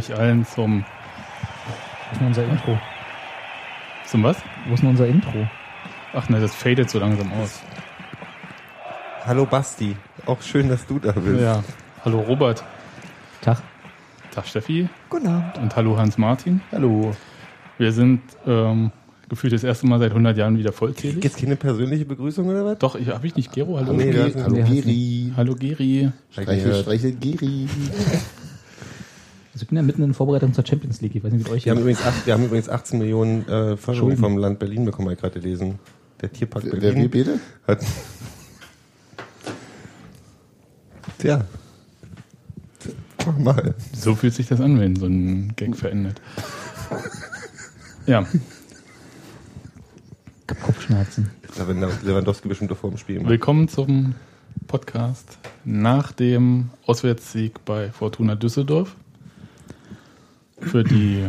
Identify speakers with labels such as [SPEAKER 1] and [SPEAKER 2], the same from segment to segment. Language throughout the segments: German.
[SPEAKER 1] euch allen zum.
[SPEAKER 2] Wo ist denn unser Intro?
[SPEAKER 1] Zum was?
[SPEAKER 2] Wo ist denn unser Intro?
[SPEAKER 1] Ach ne, das fadet so langsam aus.
[SPEAKER 3] Hallo Basti, auch schön, dass du da bist.
[SPEAKER 1] Ja. Hallo Robert.
[SPEAKER 2] Tag.
[SPEAKER 1] Tag Steffi.
[SPEAKER 2] Guten Abend.
[SPEAKER 1] Und hallo Hans-Martin.
[SPEAKER 3] Hallo.
[SPEAKER 1] Wir sind ähm, gefühlt das erste Mal seit 100 Jahren wieder vollzählig.
[SPEAKER 3] Jetzt keine persönliche Begrüßung oder was?
[SPEAKER 1] Doch, ich habe ich nicht Gero. Hallo.
[SPEAKER 3] Nee, das-
[SPEAKER 4] Hallo Geri.
[SPEAKER 1] Hallo Geri.
[SPEAKER 4] Streichel, streichel Geri.
[SPEAKER 2] Also ich bin ja mitten in Vorbereitung zur Champions League. Ich weiß nicht, wie euch
[SPEAKER 3] Wir haben übrigens, acht, wir haben übrigens 18 Millionen äh, Förderung vom Land Berlin bekommen, habe ich gerade gelesen. Der Tierpark
[SPEAKER 4] Wer
[SPEAKER 3] Berlin
[SPEAKER 4] wir beide?
[SPEAKER 3] hat... Tja. Mach mal.
[SPEAKER 1] So fühlt sich das an, wenn so ein Gag verendet. Ja,
[SPEAKER 2] Kopfschmerzen.
[SPEAKER 3] Lewand- Lewandowski bestimmt doch vor dem Spiel.
[SPEAKER 1] willkommen zum Podcast nach dem Auswärtssieg bei Fortuna Düsseldorf. Für die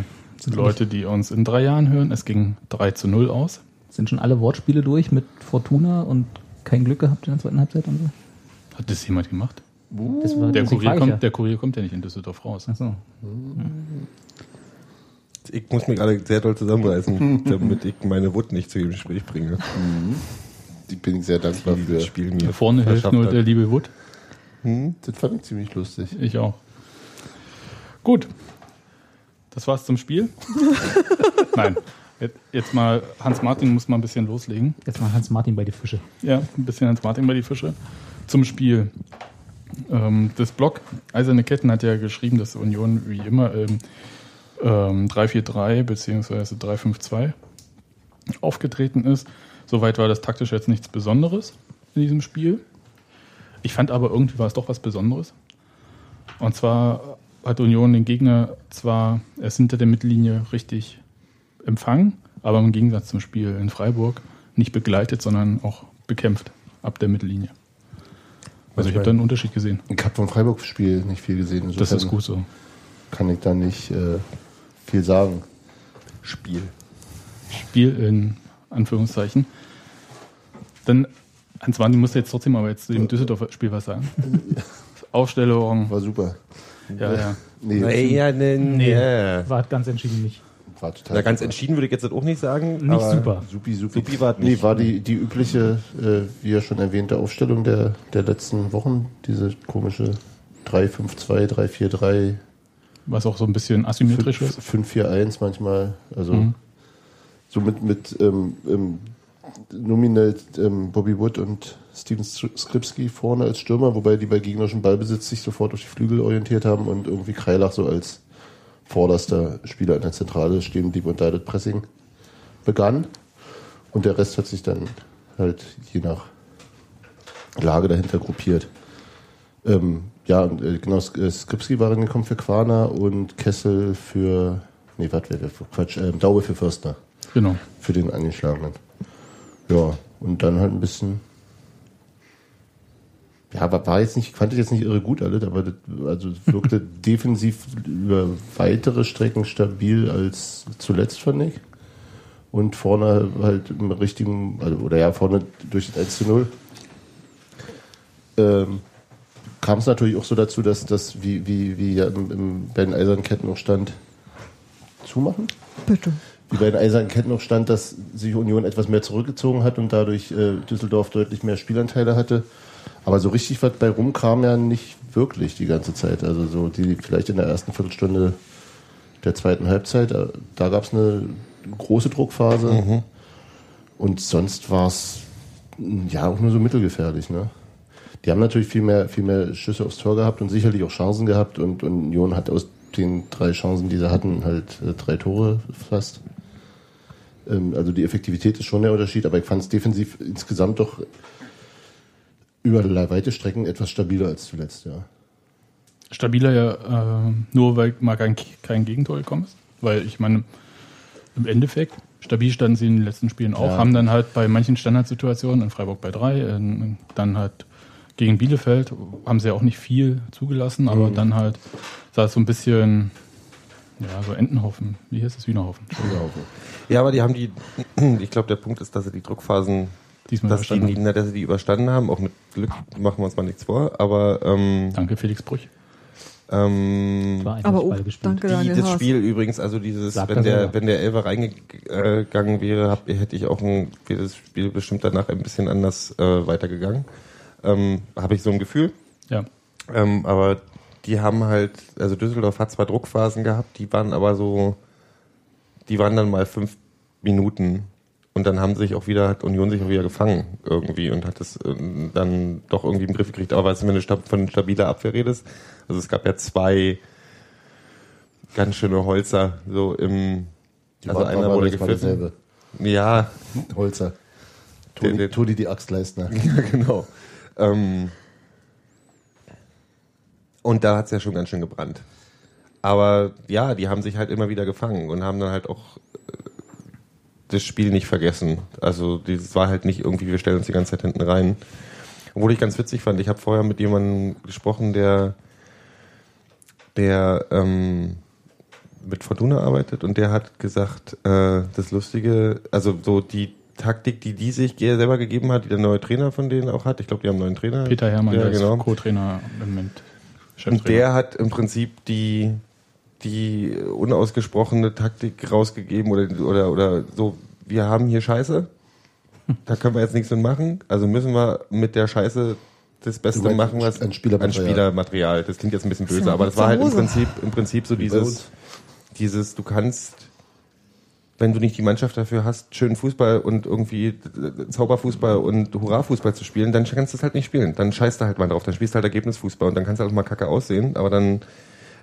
[SPEAKER 1] Leute, die uns in drei Jahren hören, es ging 3 zu 0 aus.
[SPEAKER 2] Sind schon alle Wortspiele durch mit Fortuna und kein Glück gehabt in der zweiten Halbzeit und so?
[SPEAKER 1] Hat das jemand gemacht?
[SPEAKER 2] Das war
[SPEAKER 1] Der Kurier, kommt,
[SPEAKER 2] ja.
[SPEAKER 1] der Kurier kommt ja nicht in Düsseldorf raus.
[SPEAKER 2] Ach so.
[SPEAKER 3] Ich muss mich gerade sehr doll zusammenreißen, damit ich meine Wut nicht zu jedem Gespräch bringe.
[SPEAKER 4] Die bin ich sehr dankbar für.
[SPEAKER 3] das Spiel mir
[SPEAKER 1] Hier vorne hilft nur
[SPEAKER 3] hat.
[SPEAKER 1] der liebe Wood.
[SPEAKER 4] Das fand ich ziemlich lustig.
[SPEAKER 1] Ich auch. Gut. Das war's zum Spiel. Nein. Jetzt- mal, Hans-Martin muss mal ein bisschen loslegen.
[SPEAKER 2] Jetzt mal Hans-Martin bei die Fische.
[SPEAKER 1] Ja, ein bisschen Hans-Martin bei die Fische. Zum Spiel. Ähm, das Blog Eiserne Ketten hat ja geschrieben, dass Union wie immer ähm, ähm, 3-4-3 bzw. 3-5-2 aufgetreten ist. Soweit war das taktisch jetzt nichts Besonderes in diesem Spiel. Ich fand aber irgendwie war es doch was Besonderes. Und zwar hat Union den Gegner zwar erst hinter der Mittellinie richtig empfangen, aber im Gegensatz zum Spiel in Freiburg nicht begleitet, sondern auch bekämpft ab der Mittellinie. Also ich habe da einen Unterschied gesehen.
[SPEAKER 4] Ich habe vom Freiburg-Spiel nicht viel gesehen.
[SPEAKER 1] Das
[SPEAKER 4] Insofern
[SPEAKER 1] ist gut so.
[SPEAKER 4] Kann ich da nicht äh, viel sagen.
[SPEAKER 3] Spiel.
[SPEAKER 1] Spiel in Anführungszeichen. Dann, Hans-Martin musste jetzt trotzdem aber jetzt zu dem Düsseldorfer Spiel was sagen. Aufstellung,
[SPEAKER 4] War super.
[SPEAKER 1] Ja, ja.
[SPEAKER 4] Nee,
[SPEAKER 3] ne,
[SPEAKER 2] Nee.
[SPEAKER 3] nee.
[SPEAKER 2] War ganz entschieden nicht.
[SPEAKER 4] war total
[SPEAKER 3] Na, ganz
[SPEAKER 4] super.
[SPEAKER 3] entschieden würde ich jetzt auch nicht sagen.
[SPEAKER 2] Nicht
[SPEAKER 3] aber
[SPEAKER 2] super.
[SPEAKER 4] Supi, supi.
[SPEAKER 3] Supi war
[SPEAKER 4] Nee,
[SPEAKER 3] nicht.
[SPEAKER 4] war die, die übliche, äh, wie ja schon erwähnte, Aufstellung der, der letzten Wochen. Diese komische 3-5-2, 3-4-3,
[SPEAKER 1] Was auch so ein bisschen asymmetrisch ist.
[SPEAKER 4] 5-4-1 manchmal. Also
[SPEAKER 1] Mhm.
[SPEAKER 4] so mit, mit ähm, ähm, nominell ähm, Bobby Wood und Steven Skripski vorne als Stürmer, wobei die bei gegnerischem Ballbesitz sich sofort auf die Flügel orientiert haben und irgendwie Kreilach so als vorderster Spieler in der Zentrale stehen blieb und da das Pressing begann. Und der Rest hat sich dann halt je nach Lage dahinter gruppiert. Ähm, ja, und, äh, genau, äh, Skripski war reingekommen für Quana und Kessel für, nee, warte, Quatsch, ähm, Daube für Förster,
[SPEAKER 1] Genau.
[SPEAKER 4] für den Angeschlagenen. Ja, und dann halt ein bisschen, ja, war, war jetzt nicht, fand ich jetzt nicht irre gut alles, aber das, also wirkte defensiv über weitere Strecken stabil als zuletzt, fand ich. Und vorne halt im richtigen, also, oder ja, vorne durch das 1 zu 0. Ähm, kam es natürlich auch so dazu, dass das, wie, wie, wie ja im, im, bei den Eisernen Ketten noch stand, zumachen?
[SPEAKER 2] Bitte.
[SPEAKER 4] Wie bei den Eisernen Ketten noch stand, dass sich Union etwas mehr zurückgezogen hat und dadurch äh, Düsseldorf deutlich mehr Spielanteile hatte. Aber so richtig was bei rumkam ja nicht wirklich die ganze Zeit. Also so die vielleicht in der ersten Viertelstunde der zweiten Halbzeit, äh, da gab es eine große Druckphase. Und sonst war es ja auch nur so mittelgefährlich, ne? Die haben natürlich viel mehr, viel mehr Schüsse aufs Tor gehabt und sicherlich auch Chancen gehabt und, und Union hat aus den drei Chancen, die sie hatten, halt äh, drei Tore fast. Ähm, also die Effektivität ist schon der Unterschied, aber ich fand es defensiv insgesamt doch über weite Strecken etwas stabiler als zuletzt, ja.
[SPEAKER 1] Stabiler ja äh, nur, weil mal kein, kein Gegentor gekommen ist. Weil ich meine, im Endeffekt, stabil standen sie in den letzten Spielen auch,
[SPEAKER 4] Ja.
[SPEAKER 1] haben dann halt bei manchen Standardsituationen, in Freiburg bei drei, in, dann halt gegen Bielefeld, haben sie ja auch nicht viel zugelassen, aber
[SPEAKER 4] Mhm.
[SPEAKER 1] dann halt sah es so ein bisschen, ja, so Entenhaufen. Wie heißt es? Wienerhaufen.
[SPEAKER 3] Ja, aber die haben die, ich glaube, der Punkt ist, dass sie die Druckphasen,
[SPEAKER 1] Diesmal
[SPEAKER 3] dass, die, na, dass sie die überstanden haben. Auch mit Glück machen wir uns mal nichts vor. Aber ähm,
[SPEAKER 1] Danke, Felix Brüch.
[SPEAKER 3] Ähm,
[SPEAKER 2] War einfach
[SPEAKER 5] Aber oh, danke
[SPEAKER 3] die,
[SPEAKER 5] Daniel
[SPEAKER 3] das
[SPEAKER 5] Haas.
[SPEAKER 3] Spiel übrigens, also dieses,
[SPEAKER 2] Sagt
[SPEAKER 3] wenn
[SPEAKER 2] er
[SPEAKER 3] der,
[SPEAKER 2] selber.
[SPEAKER 3] wenn der Elfer reingegangen wäre, hab, hätte ich auch ein, wäre das Spiel bestimmt danach ein bisschen anders äh, weitergegangen. Ähm, Habe ich so ein Gefühl.
[SPEAKER 1] Ja.
[SPEAKER 3] Ähm, aber die haben halt, also Düsseldorf hat zwar Druckphasen gehabt, die waren aber so, die waren dann mal fünf Minuten und dann haben sich auch wieder, hat Union sich auch wieder gefangen irgendwie und hat es äh, dann doch irgendwie im Griff gekriegt. Aber weißt du, wenn du von stabiler Abwehr redest, also es gab ja zwei ganz schöne Holzer so im,
[SPEAKER 4] Die
[SPEAKER 3] also einer wurde gepfiffen. Ja,
[SPEAKER 4] Holzer. Toni, Toni die Axtleistner.
[SPEAKER 3] Ja, genau. Ähm, und da hat es ja schon ganz schön gebrannt. Aber ja, die haben sich halt immer wieder gefangen und haben dann halt auch äh, das Spiel nicht vergessen. Also das war halt nicht irgendwie, wir stellen uns die ganze Zeit hinten rein. Obwohl ich ganz witzig fand, ich habe vorher mit jemandem gesprochen, der, der ähm, mit Fortuna arbeitet und der hat gesagt, äh, das Lustige, also so die Taktik, die die sich selber gegeben hat, die der neue Trainer von denen auch hat, ich glaube, die haben einen neuen Trainer.
[SPEAKER 1] Peter Hermann,
[SPEAKER 3] ja,
[SPEAKER 1] der
[SPEAKER 3] genau.
[SPEAKER 1] ist Co-Trainer im Moment.
[SPEAKER 3] Und der hat im Prinzip die, die unausgesprochene Taktik rausgegeben oder, oder, oder so, wir haben hier Scheiße, da können wir jetzt nichts mit machen, also müssen wir mit der Scheiße das Beste
[SPEAKER 4] meinst
[SPEAKER 3] machen, was
[SPEAKER 4] an Spielermaterial.
[SPEAKER 3] an Spielermaterial. Das klingt jetzt ein bisschen böse, aber das war halt im. Prinzip, im Prinzip so dieses, dieses, du kannst, wenn du nicht die Mannschaft dafür hast, schönen Fußball und irgendwie Zauberfußball und Hurra-Fußball zu spielen, dann kannst du es halt nicht spielen. Dann scheißt du halt mal drauf, dann spielst du halt Ergebnisfußball und dann kannst du halt mal kacke aussehen, aber dann,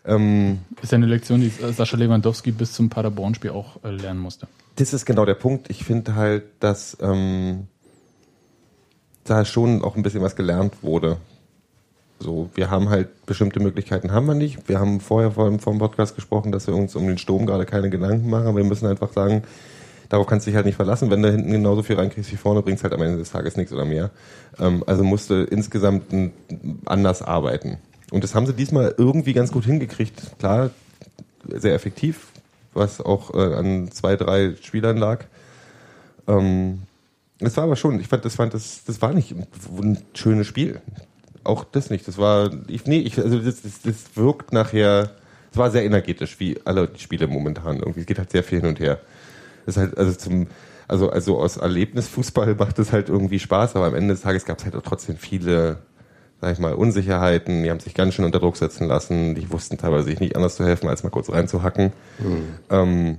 [SPEAKER 3] ähm,
[SPEAKER 1] ist ja eine Lektion, die äh, Sascha Lewandowski bis zum Paderborn-Spiel auch äh, lernen musste.
[SPEAKER 3] das ist genau der Punkt. Ich finde halt, dass ähm, da schon auch ein bisschen was gelernt wurde. So, wir haben halt bestimmte Möglichkeiten haben wir nicht. Wir haben vorher vor dem, Podcast gesprochen, dass wir uns um den Sturm gerade keine Gedanken machen. Wir müssen einfach sagen, darauf kannst du dich halt nicht verlassen. Wenn du hinten genauso viel reinkriegst wie vorne, bringst halt am Ende des Tages nichts oder mehr. Ähm, also musste insgesamt ein, anders arbeiten. Und das haben sie diesmal irgendwie ganz gut hingekriegt. Klar, sehr effektiv, was auch äh, an zwei, drei Spielern lag. Ähm, es war aber schon, ich fand, das, fand das, das war nicht ein schönes Spiel. Auch das nicht. Das war, ich, nee, ich, also das, das, das wirkt nachher, es war sehr energetisch, wie alle Spiele momentan irgendwie. Es geht halt sehr viel hin und her. Das ist halt, also zum, also, also aus Erlebnisfußball macht es halt irgendwie Spaß, aber am Ende des Tages gab es halt auch trotzdem viele, sag ich mal, Unsicherheiten. Die haben sich ganz schön unter Druck setzen lassen. Die wussten teilweise sich nicht anders zu helfen, als mal kurz reinzuhacken. Ähm,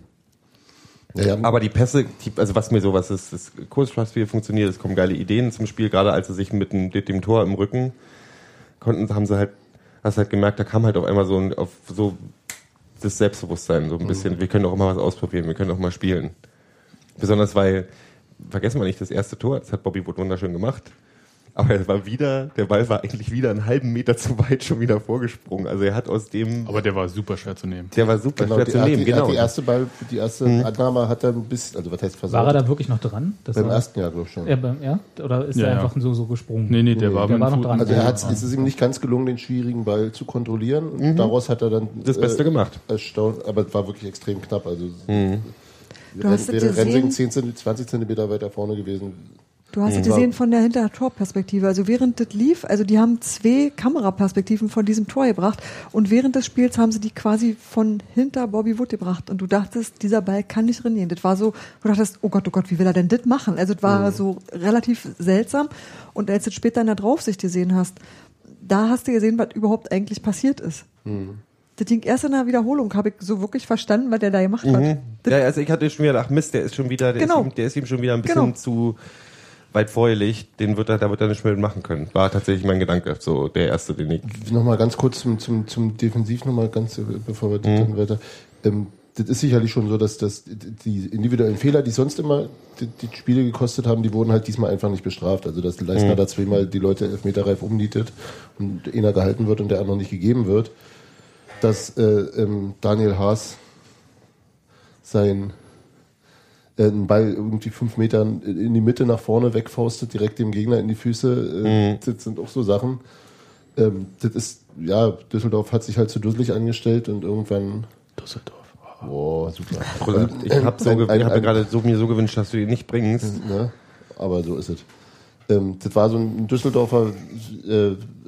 [SPEAKER 4] Ja, ja,
[SPEAKER 3] aber die Pässe, die, also was mir so, was ist, das Kurzschlagspiel funktioniert, es kommen geile Ideen zum Spiel, gerade als sie sich mit dem, mit dem Tor im Rücken konnten, haben sie halt, hast halt gemerkt, da kam halt auf einmal so ein, auf so das Selbstbewusstsein, so ein bisschen, wir können auch mal was ausprobieren, wir können auch mal spielen. Besonders weil, vergessen wir nicht, das erste Tor, das hat Bobby Wood wunderschön gemacht. Aber es war wieder, der Ball war eigentlich wieder einen halben Meter zu weit schon wieder vorgesprungen. Also er hat aus dem,
[SPEAKER 1] Aber der war super schwer zu nehmen.
[SPEAKER 3] der war super
[SPEAKER 4] genau,
[SPEAKER 3] schwer
[SPEAKER 4] die,
[SPEAKER 3] zu nehmen,
[SPEAKER 4] die,
[SPEAKER 3] genau.
[SPEAKER 4] die erste Ball, die erste Annahme hat er ein bisschen, also was heißt versaut?
[SPEAKER 2] War er da wirklich noch dran? Das
[SPEAKER 4] Beim
[SPEAKER 2] war-
[SPEAKER 4] ersten Jahr, glaube ich schon.
[SPEAKER 2] Ja, beim, ja? Oder ist
[SPEAKER 1] Ja,
[SPEAKER 2] er
[SPEAKER 1] ja.
[SPEAKER 2] einfach so, so gesprungen?
[SPEAKER 1] Nee, nee, der war
[SPEAKER 2] der
[SPEAKER 1] mit
[SPEAKER 2] war
[SPEAKER 1] dem
[SPEAKER 2] noch dran.
[SPEAKER 4] Also er
[SPEAKER 2] Ja,
[SPEAKER 4] hat,
[SPEAKER 2] ja.
[SPEAKER 4] es ist ihm nicht ganz gelungen, den schwierigen Ball zu kontrollieren. Und daraus hat er dann
[SPEAKER 3] Das Beste gemacht.
[SPEAKER 4] Erstaunt, aber es war wirklich extrem knapp. Also
[SPEAKER 5] es
[SPEAKER 4] wäre Rensing
[SPEAKER 5] gesehen?
[SPEAKER 4] 10 cm, 20 Zentimeter weiter vorne gewesen.
[SPEAKER 5] Du hast es
[SPEAKER 4] Mhm.
[SPEAKER 5] gesehen von der Hinter-Tor-Perspektive. Also während das lief, also die haben zwei Kameraperspektiven von diesem Tor gebracht und während des Spiels haben sie die quasi von hinter Bobby Wood gebracht und du dachtest, dieser Ball kann nicht drin gehen. Das war so, du dachtest, oh Gott, oh Gott, wie will er denn das machen? Also es war so relativ seltsam und als du es später in der Draufsicht gesehen hast, da hast du gesehen, was überhaupt eigentlich passiert ist. Das ging erst in der Wiederholung, habe ich so wirklich verstanden, was der da gemacht hat. Das,
[SPEAKER 3] Ja, also ich hatte schon wieder gedacht, Mist, der ist schon wieder, der,
[SPEAKER 5] Genau.
[SPEAKER 3] ist, ihm, der ist ihm schon wieder ein bisschen
[SPEAKER 5] Genau.
[SPEAKER 3] zu weit vorgelegt, den wird er, da wird er nicht mehr machen können. War tatsächlich mein Gedanke, so der erste, den ich.
[SPEAKER 4] Nochmal ganz kurz zum, zum, zum Defensiv nochmal ganz, äh, bevor wir
[SPEAKER 3] Mhm.
[SPEAKER 4] dann weiter. Ähm, das ist sicherlich schon so, dass das, die individuellen Fehler, die sonst immer die, die Spiele gekostet haben, die wurden halt diesmal einfach nicht bestraft. Also, dass Leistner
[SPEAKER 3] Mhm.
[SPEAKER 4] da zweimal die Leute elfmeterreif umnietet und einer gehalten wird und der andere nicht gegeben wird. Dass äh, ähm, Daniel Haas sein einen Ball irgendwie fünf Meter in die Mitte nach vorne wegfaustet, direkt dem Gegner in die Füße. Äh,
[SPEAKER 3] Mhm.
[SPEAKER 4] Das sind auch so Sachen. Ähm, das ist, ja, Düsseldorf hat sich halt zu dusselig angestellt und irgendwann,
[SPEAKER 1] Düsseldorf.
[SPEAKER 4] boah, super.
[SPEAKER 3] Ich habe so, hab mir gerade so, mir so gewünscht, dass du ihn nicht bringst.
[SPEAKER 4] Ne? Aber so ist es. Ähm, das war so ein Düsseldorfer, äh,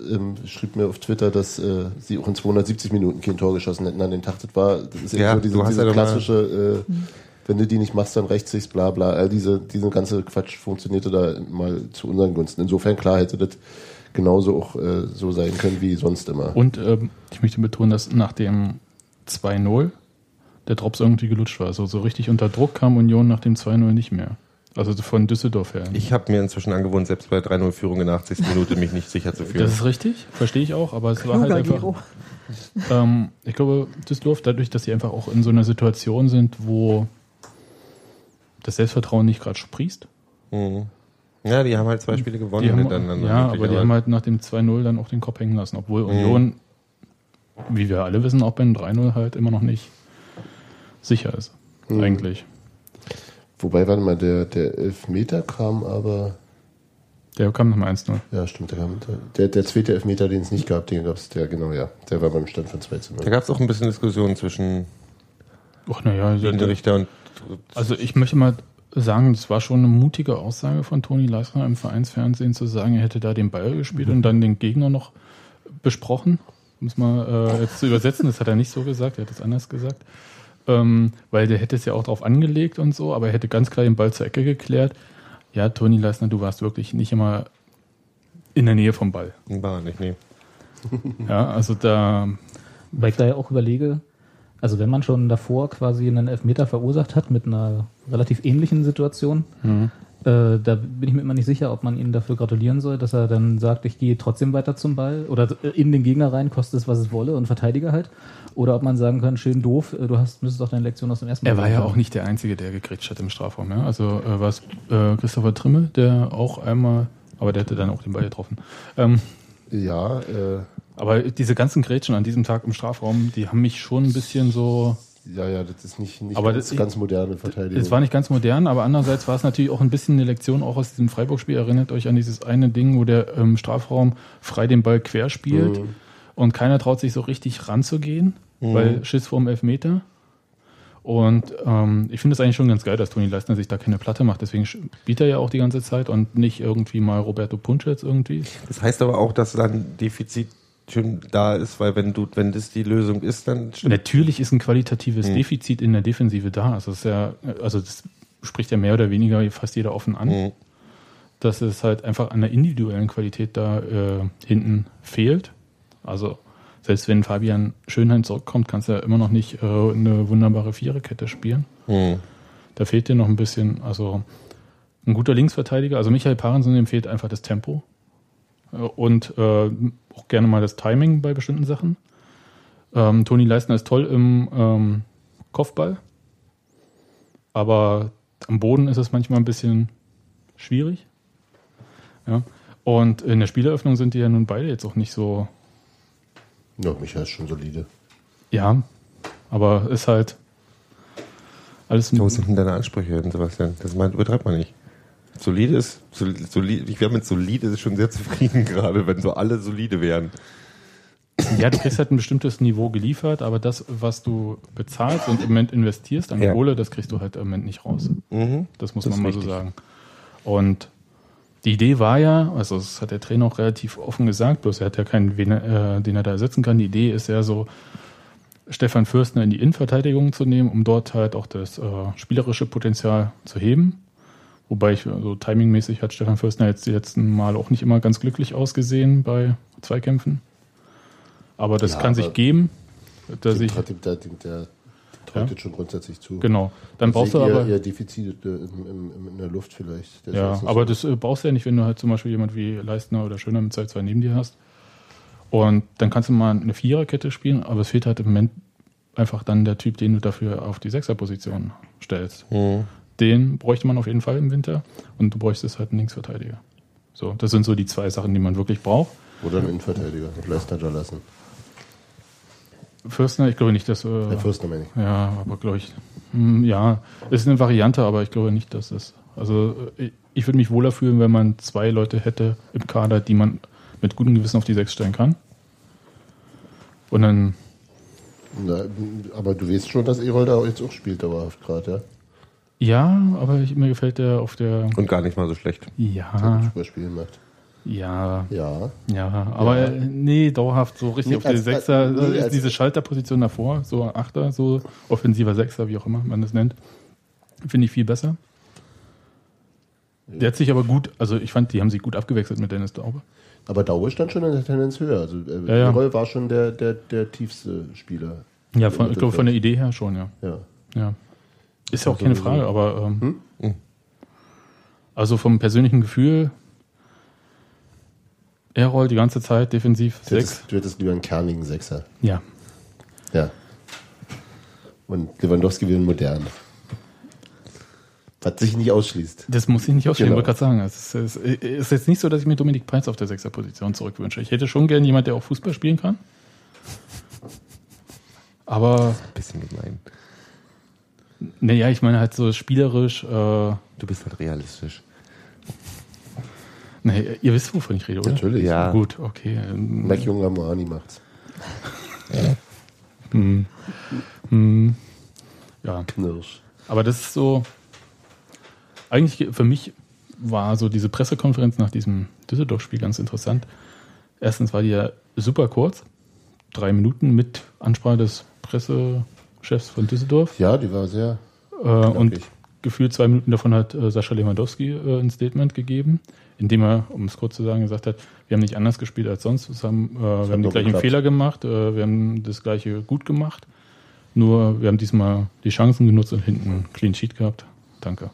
[SPEAKER 4] ähm, schrieb mir auf Twitter, dass äh, sie auch in 270 Minuten kein Tor geschossen hätten an dem Tag. Das war das ist
[SPEAKER 3] Ja,
[SPEAKER 4] eben so diese, diese klassische, äh, wenn du die nicht machst, dann rächt sich's, bla bla. All diese, diesen ganze Quatsch funktionierte da mal zu unseren Gunsten. Insofern, klar, hätte das genauso auch äh, so sein können wie sonst immer.
[SPEAKER 1] Und ähm, ich möchte betonen, dass nach dem 2-0 der Drops irgendwie gelutscht war. Also so richtig unter Druck kam Union nach dem 2-0 nicht mehr. Also von Düsseldorf her.
[SPEAKER 3] Ich habe mir inzwischen angewohnt, selbst bei 3-0-Führung in der 80. Minute mich nicht sicher zu fühlen.
[SPEAKER 1] das ist richtig, verstehe ich auch, aber es war halt
[SPEAKER 5] Kluger
[SPEAKER 1] einfach. Ähm, ich glaube, Düsseldorf, dadurch, dass sie einfach auch in so einer Situation sind, wo das Selbstvertrauen nicht gerade sprießt.
[SPEAKER 3] Mhm. Ja, die haben halt zwei Spiele gewonnen
[SPEAKER 1] Die haben,
[SPEAKER 3] hintereinander.
[SPEAKER 1] ja,
[SPEAKER 3] wirklich,
[SPEAKER 1] aber die haben halt nach dem 2-0 dann auch den Kopf hängen lassen, obwohl Union, wie wir alle wissen, auch beim 3-0 halt immer noch nicht sicher ist.
[SPEAKER 4] Mhm.
[SPEAKER 1] Eigentlich.
[SPEAKER 4] Wobei, warte mal, der, der Elfmeter kam aber,
[SPEAKER 1] Der kam nochmal 1-0.
[SPEAKER 4] ja stimmt, der, kam, der, der zweite Elfmeter, den es nicht gab, den gab es, der genau, ja, der war beim Stand von 2 zu 0.
[SPEAKER 3] Da gab es auch ein bisschen Diskussion zwischen
[SPEAKER 1] Ach, naja,
[SPEAKER 3] Linienrichter und
[SPEAKER 1] also ich möchte mal sagen, es war schon eine mutige Aussage von Toni Leisner im Vereinsfernsehen zu sagen, er hätte da den Ball gespielt und dann den Gegner noch besprochen. Um es mal äh, jetzt zu übersetzen, das hat er nicht so gesagt, er hat es anders gesagt. Ähm, weil der hätte es ja auch drauf angelegt und so, aber er hätte ganz klar den Ball zur Ecke geklärt. Ja, Toni Leisner, du warst wirklich nicht immer in der Nähe vom Ball.
[SPEAKER 3] war nicht, nee.
[SPEAKER 1] Ja, also da,
[SPEAKER 2] Weil ich da ja auch überlege, also wenn man schon davor quasi einen Elfmeter verursacht hat mit einer relativ ähnlichen Situation,
[SPEAKER 1] Mhm.
[SPEAKER 2] äh, da bin ich mir immer nicht sicher, ob man ihm dafür gratulieren soll, dass er dann sagt, ich gehe trotzdem weiter zum Ball oder in den Gegner rein, kostet es, was es wolle und verteidige halt. Oder ob man sagen kann, schön doof, äh, du hast, müsstest auch deine Lektion aus dem ersten
[SPEAKER 1] Er war ja auch nicht der Einzige, der gekretscht hat im Strafraum. Ja? Also äh, war es äh, Christopher Trimmel, der auch einmal, aber der hätte dann auch den Ball getroffen. Ähm,
[SPEAKER 4] Ja, äh,
[SPEAKER 1] aber diese ganzen Grätschen an diesem Tag im Strafraum, die haben mich schon ein bisschen so.
[SPEAKER 4] ja, ja, das ist nicht, nicht
[SPEAKER 1] Aber
[SPEAKER 4] ganz,
[SPEAKER 1] das-
[SPEAKER 4] ganz moderne Verteidigung.
[SPEAKER 1] Es war nicht ganz modern, aber andererseits war es natürlich auch ein bisschen eine Lektion auch aus diesem Freiburg-Spiel. Erinnert euch an dieses eine Ding, wo der im Strafraum frei den Ball quer spielt
[SPEAKER 4] Mhm.
[SPEAKER 1] und keiner traut sich so richtig ranzugehen, weil Schiss vorm Elfmeter. Und ähm, ich finde es eigentlich schon ganz geil, dass Toni Leistner sich da keine Platte macht. Deswegen spielt er ja auch die ganze Zeit und nicht irgendwie mal Roberto Punschetz irgendwie.
[SPEAKER 3] Das heißt aber auch, dass dann Defizit schon da ist, weil wenn du, wenn das die Lösung ist, dann stimmt.
[SPEAKER 1] Natürlich ist ein qualitatives
[SPEAKER 3] Mhm.
[SPEAKER 1] Defizit in der Defensive da. Also, das ist ja, also das spricht ja mehr oder weniger fast jeder offen an.
[SPEAKER 3] Mhm.
[SPEAKER 1] dass es halt einfach an der individuellen Qualität da äh, hinten fehlt. Also selbst wenn Fabian Schönheim zurückkommt, kannst du ja immer noch nicht äh, eine wunderbare Viererkette spielen.
[SPEAKER 3] Mhm.
[SPEAKER 1] Da fehlt dir noch ein bisschen, also ein guter Linksverteidiger, also Michael Parensen, dem fehlt einfach das Tempo und äh, auch gerne mal das Timing bei bestimmten Sachen. Ähm, Toni Leistner ist toll im ähm, Kopfball, aber am Boden ist es manchmal ein bisschen schwierig. Ja. Und in der Spieleröffnung sind die ja nun beide jetzt auch nicht so,
[SPEAKER 4] Ja, Michael ist schon solide.
[SPEAKER 1] ja, aber ist halt alles
[SPEAKER 3] Wo sind denn deine Ansprüche, Sebastian? Das meint, übertreibt man nicht. Solide ist, sol- solide, ich wäre mit solide schon sehr zufrieden gerade, wenn so alle solide wären.
[SPEAKER 1] Ja, du kriegst halt ein bestimmtes Niveau geliefert, aber das, was du bezahlst und im Moment investierst an
[SPEAKER 3] Ja.
[SPEAKER 1] Kohle, das kriegst du halt im Moment nicht raus.
[SPEAKER 3] Mhm.
[SPEAKER 1] Das muss
[SPEAKER 3] Das
[SPEAKER 1] man mal so
[SPEAKER 3] richtig.
[SPEAKER 1] sagen. Und die Idee war ja, also das hat der Trainer auch relativ offen gesagt, bloß er hat ja keinen, äh, den er da ersetzen kann. Die Idee ist ja so, Stefan Fürstner in die Innenverteidigung zu nehmen, um dort halt auch das äh, spielerische Potenzial zu heben. Wobei ich, so timingmäßig hat Stefan Fürstner jetzt die letzten Mal auch nicht immer ganz glücklich ausgesehen bei Zweikämpfen. Aber das
[SPEAKER 4] Ja,
[SPEAKER 1] kann sich
[SPEAKER 4] aber-
[SPEAKER 1] geben. Dass
[SPEAKER 4] Dem,
[SPEAKER 1] ich,
[SPEAKER 4] der, der, der, traut
[SPEAKER 1] Ja.
[SPEAKER 4] jetzt schon grundsätzlich zu.
[SPEAKER 1] genau. Dann brauchst du aber.
[SPEAKER 4] eher Defizite äh, im, im, im, in der Luft vielleicht. Ist
[SPEAKER 1] Ja, aber
[SPEAKER 4] so-
[SPEAKER 1] das äh, brauchst du ja nicht, wenn du halt zum Beispiel jemand wie Leistner oder Schöner mit 2-2 neben dir hast. Und dann kannst du mal eine Viererkette spielen, aber es fehlt halt im Moment einfach dann der Typ, den du dafür auf die Sechserposition stellst.
[SPEAKER 3] Mhm.
[SPEAKER 1] Den bräuchte man auf jeden Fall im Winter und du bräuchtest halt einen Linksverteidiger. So, das sind so die zwei Sachen, die man wirklich braucht.
[SPEAKER 4] Oder ein Innenverteidiger Leistner da lassen.
[SPEAKER 1] Fürstner, ich glaube nicht, dass. Äh,
[SPEAKER 4] Herr Fürstner meine ich.
[SPEAKER 1] Ja, aber glaube ich, hm, ja, ist eine Variante, aber ich glaube nicht, dass es. Also ich, ich würde mich wohler fühlen, wenn man zwei Leute hätte im Kader, die man mit gutem Gewissen auf die Sechs stellen kann. Und dann,
[SPEAKER 4] Na, aber du weißt schon, dass Erol da jetzt auch spielt, dauerhaft gerade, ja?
[SPEAKER 1] Ja, aber ich, mir gefällt der auf der.
[SPEAKER 3] Und gar nicht mal so schlecht.
[SPEAKER 1] Ja,
[SPEAKER 4] Super Spiel gemacht.
[SPEAKER 1] ja,
[SPEAKER 4] Ja.
[SPEAKER 1] ja. Aber
[SPEAKER 4] Ja.
[SPEAKER 1] äh, nee, dauerhaft so richtig
[SPEAKER 4] Nee,
[SPEAKER 1] auf die
[SPEAKER 4] als-
[SPEAKER 1] Sechser,
[SPEAKER 4] als- nee,
[SPEAKER 1] ist
[SPEAKER 4] als-
[SPEAKER 1] diese Schalterposition davor, so Achter, so offensiver Sechser, wie auch immer man das nennt, finde ich viel besser. Der hat sich aber gut, also ich fand, die haben sich gut abgewechselt mit Dennis Daube.
[SPEAKER 4] Aber Daube stand schon in der Tendenz höher. Also äh,
[SPEAKER 1] Ja, ja.
[SPEAKER 4] War schon der, der, der tiefste Spieler.
[SPEAKER 1] Ja, von, ich glaube, von der. Idee her schon, ja.
[SPEAKER 4] Ja.
[SPEAKER 1] Ja. Ist ja auch
[SPEAKER 4] Also
[SPEAKER 1] keine
[SPEAKER 4] so-
[SPEAKER 1] Frage, aber ähm,
[SPEAKER 3] Hm?
[SPEAKER 1] also vom persönlichen Gefühl, er rollt die ganze Zeit defensiv
[SPEAKER 4] Du
[SPEAKER 1] sechs.
[SPEAKER 4] hättest, du hättest lieber einen kernigen Sechser.
[SPEAKER 1] Ja.
[SPEAKER 4] Ja. Und Lewandowski will einen modernen. Was sich nicht ausschließt.
[SPEAKER 1] Das muss ich nicht ausstehen,
[SPEAKER 4] Genau.
[SPEAKER 1] ich wollte gerade sagen. Es ist, es ist jetzt nicht so, dass ich mir Dominik Preitz auf der Sechserposition zurückwünsche. Ich hätte schon gern jemand, der auch Fußball spielen kann. Aber,
[SPEAKER 3] Bisschen gemein.
[SPEAKER 1] Naja, ich meine halt so spielerisch, äh,
[SPEAKER 3] Du bist halt realistisch.
[SPEAKER 1] nee, ihr wisst, wovon ich rede, oder?
[SPEAKER 4] Natürlich.
[SPEAKER 3] Ja.
[SPEAKER 1] Gut, okay. ähm,
[SPEAKER 4] Mac Junger Moani macht's.
[SPEAKER 1] hm, hm, ja.
[SPEAKER 4] Knirsch.
[SPEAKER 1] Aber das ist so, eigentlich für mich war so diese Pressekonferenz nach diesem Düsseldorf-Spiel ganz interessant. Erstens war die ja super kurz, drei Minuten mit Ansprache des Pressechefs von Düsseldorf.
[SPEAKER 4] Ja, die war sehr.
[SPEAKER 1] Äh, und gefühlt zwei Minuten davon hat äh, Sascha Lewandowski äh, ein Statement gegeben, in dem er, um es kurz zu sagen, gesagt hat, wir haben nicht anders gespielt als sonst, haben, äh, wir haben die gleichen
[SPEAKER 4] geklappt.
[SPEAKER 1] Fehler gemacht, äh, wir haben das gleiche gut gemacht, nur wir haben diesmal die Chancen genutzt und hinten einen Clean Sheet gehabt. Danke.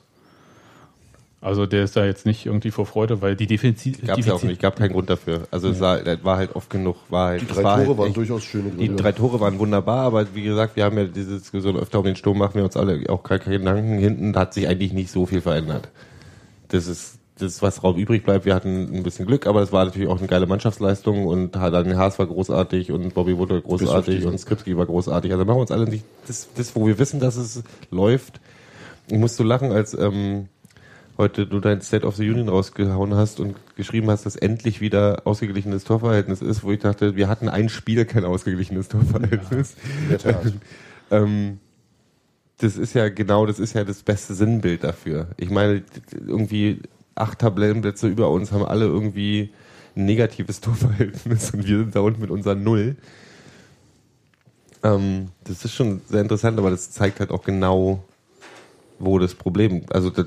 [SPEAKER 1] Also der ist da jetzt nicht irgendwie vor Freude, weil die Defensiv...
[SPEAKER 3] Gab es ja auch nicht, gab keinen Grund dafür. Also es war, das war halt oft genug, war halt,
[SPEAKER 4] Die drei
[SPEAKER 3] war
[SPEAKER 4] Tore
[SPEAKER 3] halt
[SPEAKER 4] waren
[SPEAKER 3] echt-
[SPEAKER 4] durchaus schöne
[SPEAKER 3] Die drei Tore waren wunderbar, aber wie gesagt, wir haben ja diese Diskussion öfter um den Sturm, machen wir uns alle auch keine Gedanken. Hinten hat sich eigentlich nicht so viel verändert. Das ist das, was Raum übrig bleibt. Wir hatten ein bisschen Glück, aber es war natürlich auch eine geile Mannschaftsleistung und dann Haas war großartig und Bobby Wood war großartig und Skripski war großartig. Also machen wir uns alle nicht, das, das, wo wir wissen, dass es läuft. Ich musste lachen, als ähm, heute du dein State of the Union rausgehauen hast und geschrieben hast, dass endlich wieder ausgeglichenes Torverhältnis ist, wo ich dachte, wir hatten ein Spiel kein ausgeglichenes Torverhältnis.
[SPEAKER 4] Tat.
[SPEAKER 3] Ähm, das ist ja genau, das ist ja das beste Sinnbild dafür. Ich meine, irgendwie acht Tabellenplätze über uns haben alle irgendwie ein negatives Torverhältnis und wir sind da unten mit unserer Null. Ähm, das ist schon sehr interessant, aber das zeigt halt auch genau, wo das Problem, also das,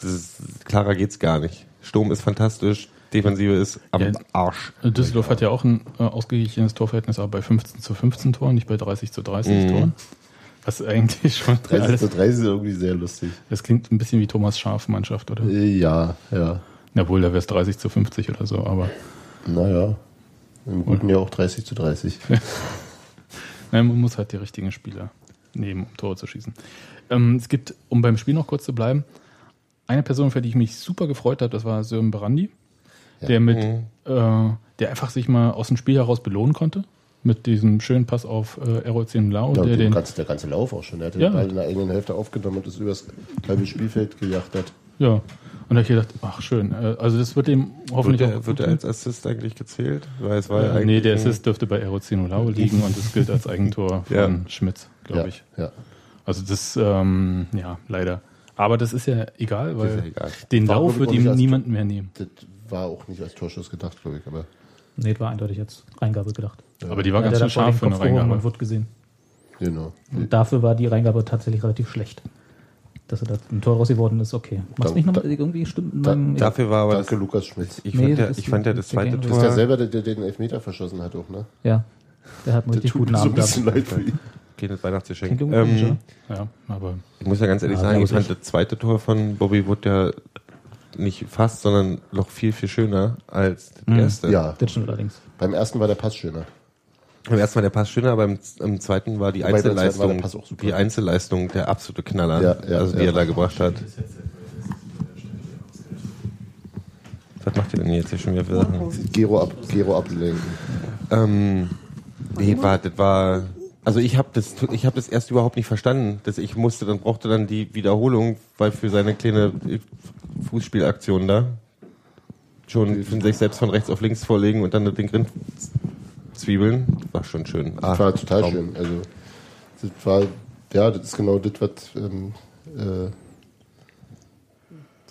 [SPEAKER 3] das ist, klarer geht's gar nicht. Sturm ist fantastisch, Defensive ist am
[SPEAKER 1] Ja.
[SPEAKER 3] Arsch.
[SPEAKER 1] Düsseldorf hat ja auch ein äh, ausgeglichenes Torverhältnis, aber bei 15 zu 15 Toren, nicht bei 30 zu 30
[SPEAKER 3] Mhm.
[SPEAKER 1] Toren. Was eigentlich schon
[SPEAKER 4] 30
[SPEAKER 1] alles,
[SPEAKER 4] zu 30 ist irgendwie sehr lustig.
[SPEAKER 1] das klingt ein bisschen wie Thomas Schaf Mannschaft, oder?
[SPEAKER 4] Ja, ja.
[SPEAKER 1] Na wohl, da wäre es 30 zu 50 oder so, aber
[SPEAKER 4] Naja. Im guten Jahr auch 30 zu 30.
[SPEAKER 1] nein, man muss halt die richtigen Spieler nehmen, um Tore zu schießen. Ähm, es gibt, um beim Spiel noch kurz zu bleiben, eine Person, für die ich mich super gefreut habe, das war Sören Brandi, der mit,
[SPEAKER 3] Mhm.
[SPEAKER 1] äh, der einfach sich mal aus dem Spiel heraus belohnen konnte. Mit diesem schönen Pass auf äh, Erol Lau,
[SPEAKER 4] Ja,
[SPEAKER 1] der den,
[SPEAKER 4] den ganze, der ganze Lauf auch schon. Er hat den
[SPEAKER 1] Ja.
[SPEAKER 4] Ball in der eigenen Hälfte aufgenommen und ist übers halbe Spielfeld gejagt hat.
[SPEAKER 1] ja. Und da habe ich gedacht, ach schön, äh, also das wird dem hoffentlich
[SPEAKER 3] Wird
[SPEAKER 1] auch
[SPEAKER 3] der, wird
[SPEAKER 1] gut
[SPEAKER 3] der
[SPEAKER 1] tun.
[SPEAKER 3] als Assist eigentlich gezählt? Weil es war ja
[SPEAKER 1] Äh, nee, der Assist dürfte bei Erozino Lau liegen und es gilt als Eigentor von
[SPEAKER 3] Ja.
[SPEAKER 1] Schmitz, glaube
[SPEAKER 4] ja,
[SPEAKER 1] ich.
[SPEAKER 4] Ja.
[SPEAKER 1] Also das, ähm, ja, leider. Aber das ist ja egal, weil
[SPEAKER 3] ja egal.
[SPEAKER 1] den
[SPEAKER 4] War
[SPEAKER 1] Lauf wird
[SPEAKER 4] auch
[SPEAKER 1] ihm
[SPEAKER 4] als-
[SPEAKER 1] niemand mehr nehmen.
[SPEAKER 4] Das war auch nicht als Torschuss gedacht, glaube ich. Aber
[SPEAKER 2] Nee, das war eindeutig jetzt Reingabe gedacht.
[SPEAKER 1] Aber die war
[SPEAKER 2] Ja,
[SPEAKER 1] ganz
[SPEAKER 2] der
[SPEAKER 1] schön scharf
[SPEAKER 2] Kopf gehoben
[SPEAKER 1] Reingabe.
[SPEAKER 2] und wurde gesehen.
[SPEAKER 4] genau.
[SPEAKER 2] Und dafür war die Reingabe tatsächlich relativ schlecht. Dass er da ein Tor raus geworden ist, okay. Mach's
[SPEAKER 4] Da-
[SPEAKER 2] nicht nochmal irgendwie stimmt
[SPEAKER 4] da-
[SPEAKER 2] ja.
[SPEAKER 3] Dafür war aber
[SPEAKER 4] Danke,
[SPEAKER 3] das,
[SPEAKER 4] Lukas Schmitz.
[SPEAKER 3] ich,
[SPEAKER 2] Nee,
[SPEAKER 3] fand ja,
[SPEAKER 2] das ist
[SPEAKER 3] ich fand ja das
[SPEAKER 2] der
[SPEAKER 3] zweite
[SPEAKER 2] Game-
[SPEAKER 4] Das ist
[SPEAKER 3] Tor,
[SPEAKER 4] selber, der, der den Elfmeter verschossen hat auch, ne?
[SPEAKER 2] ja. Der hat einen richtig guten
[SPEAKER 4] mir so ein
[SPEAKER 2] Abend
[SPEAKER 4] bisschen
[SPEAKER 2] gehabt.
[SPEAKER 4] leid für ihn.
[SPEAKER 3] das Weihnachtsgeschenk. Ähm,
[SPEAKER 1] Ja, aber
[SPEAKER 3] ich muss ja ganz ehrlich
[SPEAKER 2] Ja,
[SPEAKER 3] sagen, ich fand das zweite Tor von Bobby Wood ja nicht fast, sondern noch viel, viel schöner als das
[SPEAKER 1] Mhm.
[SPEAKER 3] erste.
[SPEAKER 4] Ja,
[SPEAKER 2] Das stimmt allerdings.
[SPEAKER 4] beim ersten war der Pass schöner.
[SPEAKER 3] Beim ersten war der Pass schöner, beim im zweiten war die
[SPEAKER 4] Wobei
[SPEAKER 3] Einzelleistung,
[SPEAKER 4] der super.
[SPEAKER 3] die Einzelleistung der absolute Knaller,
[SPEAKER 4] Ja, ja,
[SPEAKER 3] also die
[SPEAKER 4] ja.
[SPEAKER 3] er da gebracht hat. Was macht ihr denn jetzt hier schon wieder für Sachen?
[SPEAKER 4] Gero, ab, Gero ablenken.
[SPEAKER 3] Ähm, nee, war, das war, also ich habe das, ich habe das erst überhaupt nicht verstanden, dass ich musste, dann brauchte dann die Wiederholung, weil für seine kleine Fußspielaktion da schon sich selbst von rechts auf links vorlegen und dann Ding drin zwiebeln, war schon schön. Ah,
[SPEAKER 4] Das war total
[SPEAKER 3] Traum.
[SPEAKER 4] schön. Also, das war, ja, das ist genau das, was ähm, äh,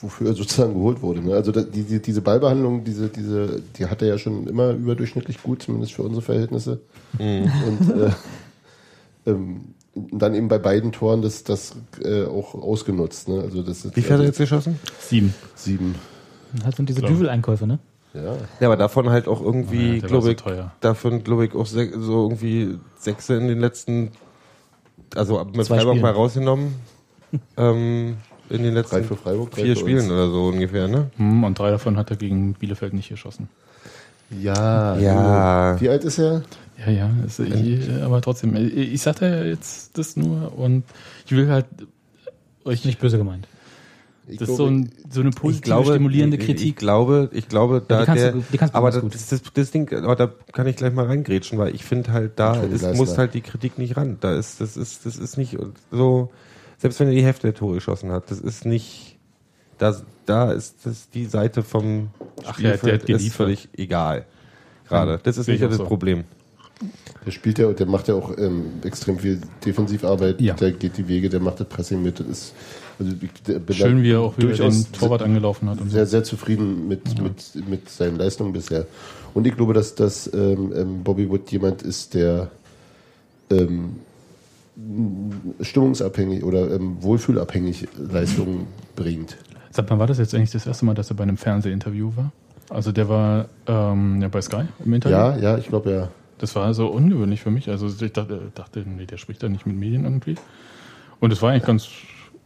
[SPEAKER 4] wofür er sozusagen geholt wurde. Ne? Also da, die, die, diese Ballbehandlung, diese, diese, die hat er ja schon immer überdurchschnittlich gut, zumindest für unsere Verhältnisse.
[SPEAKER 3] Mhm.
[SPEAKER 4] Und äh, ähm, dann eben bei beiden Toren das, das äh, auch ausgenutzt. Ne? Also das ist,
[SPEAKER 3] Wie viel hat
[SPEAKER 4] also
[SPEAKER 3] er jetzt geschossen?
[SPEAKER 1] Sieben.
[SPEAKER 4] Sieben.
[SPEAKER 2] Halt sind diese. Düvel-Einkäufe, ne?
[SPEAKER 4] Ja.
[SPEAKER 3] Ja, aber davon halt auch irgendwie,
[SPEAKER 1] Ja,
[SPEAKER 3] glaube
[SPEAKER 1] so
[SPEAKER 3] ich,
[SPEAKER 1] teuer.
[SPEAKER 3] davon glaube ich auch so irgendwie Sechse in den letzten, also mit
[SPEAKER 2] Zwei
[SPEAKER 3] Freiburg
[SPEAKER 2] Spielen.
[SPEAKER 3] mal rausgenommen, ähm, in den letzten
[SPEAKER 4] Drei für Freiburg, drei
[SPEAKER 3] vier
[SPEAKER 4] für
[SPEAKER 3] Spielen
[SPEAKER 4] uns.
[SPEAKER 3] oder so ungefähr, ne?
[SPEAKER 1] Hm, und drei davon hat er gegen Bielefeld nicht geschossen.
[SPEAKER 4] Ja.
[SPEAKER 3] Ja.
[SPEAKER 4] Wie alt ist er?
[SPEAKER 1] Ja, ja, ist, ich, aber trotzdem, ich, ich sagte ja jetzt das nur und ich will halt euch
[SPEAKER 2] Nicht böse gemeint.
[SPEAKER 4] Ich
[SPEAKER 1] Das ist so, ein, so eine positive,
[SPEAKER 3] glaube,
[SPEAKER 1] stimulierende
[SPEAKER 3] ich, Ich
[SPEAKER 1] Kritik.
[SPEAKER 3] glaube, ich glaube, da
[SPEAKER 2] kannst
[SPEAKER 3] der,
[SPEAKER 2] du-
[SPEAKER 3] aber das, das, das, das Ding, aber da kann ich gleich mal reingrätschen, weil ich finde halt, da ist, muss halt die Kritik nicht ran. Da ist, das ist, das ist nicht so, selbst wenn er die Hälfte der Tore geschossen hat, das ist nicht, da, da ist das die Seite vom
[SPEAKER 1] Ach ja, der hat
[SPEAKER 3] Spielfeld ist völlig egal. Gerade. Das ist nicht das
[SPEAKER 1] so.
[SPEAKER 3] Problem.
[SPEAKER 4] Der spielt ja, der macht ja auch ähm, extrem viel Defensivarbeit.
[SPEAKER 1] Ja.
[SPEAKER 4] Der geht die Wege, der macht das Pressing mit. Das ist, also
[SPEAKER 1] Schön, wie er auch wieder
[SPEAKER 4] durchaus
[SPEAKER 1] den Torwart angelaufen hat. Und
[SPEAKER 4] sehr, sehr zufrieden mit, mit, mit seinen Leistungen bisher. Und ich glaube, dass, dass ähm, ähm, Bobby Wood jemand ist, der ähm, stimmungsabhängig oder ähm, wohlfühlabhängig Leistungen bringt.
[SPEAKER 1] Sag mal, war das jetzt eigentlich das erste Mal, dass er bei einem Fernsehinterview war? Also der war ähm, ja, bei Sky im Interview.
[SPEAKER 4] Ja, ja, ich glaube ja.
[SPEAKER 1] Das war so ungewöhnlich für mich. Also ich dachte, dachte, nee, der spricht da nicht mit Medien irgendwie. Und es war eigentlich ganz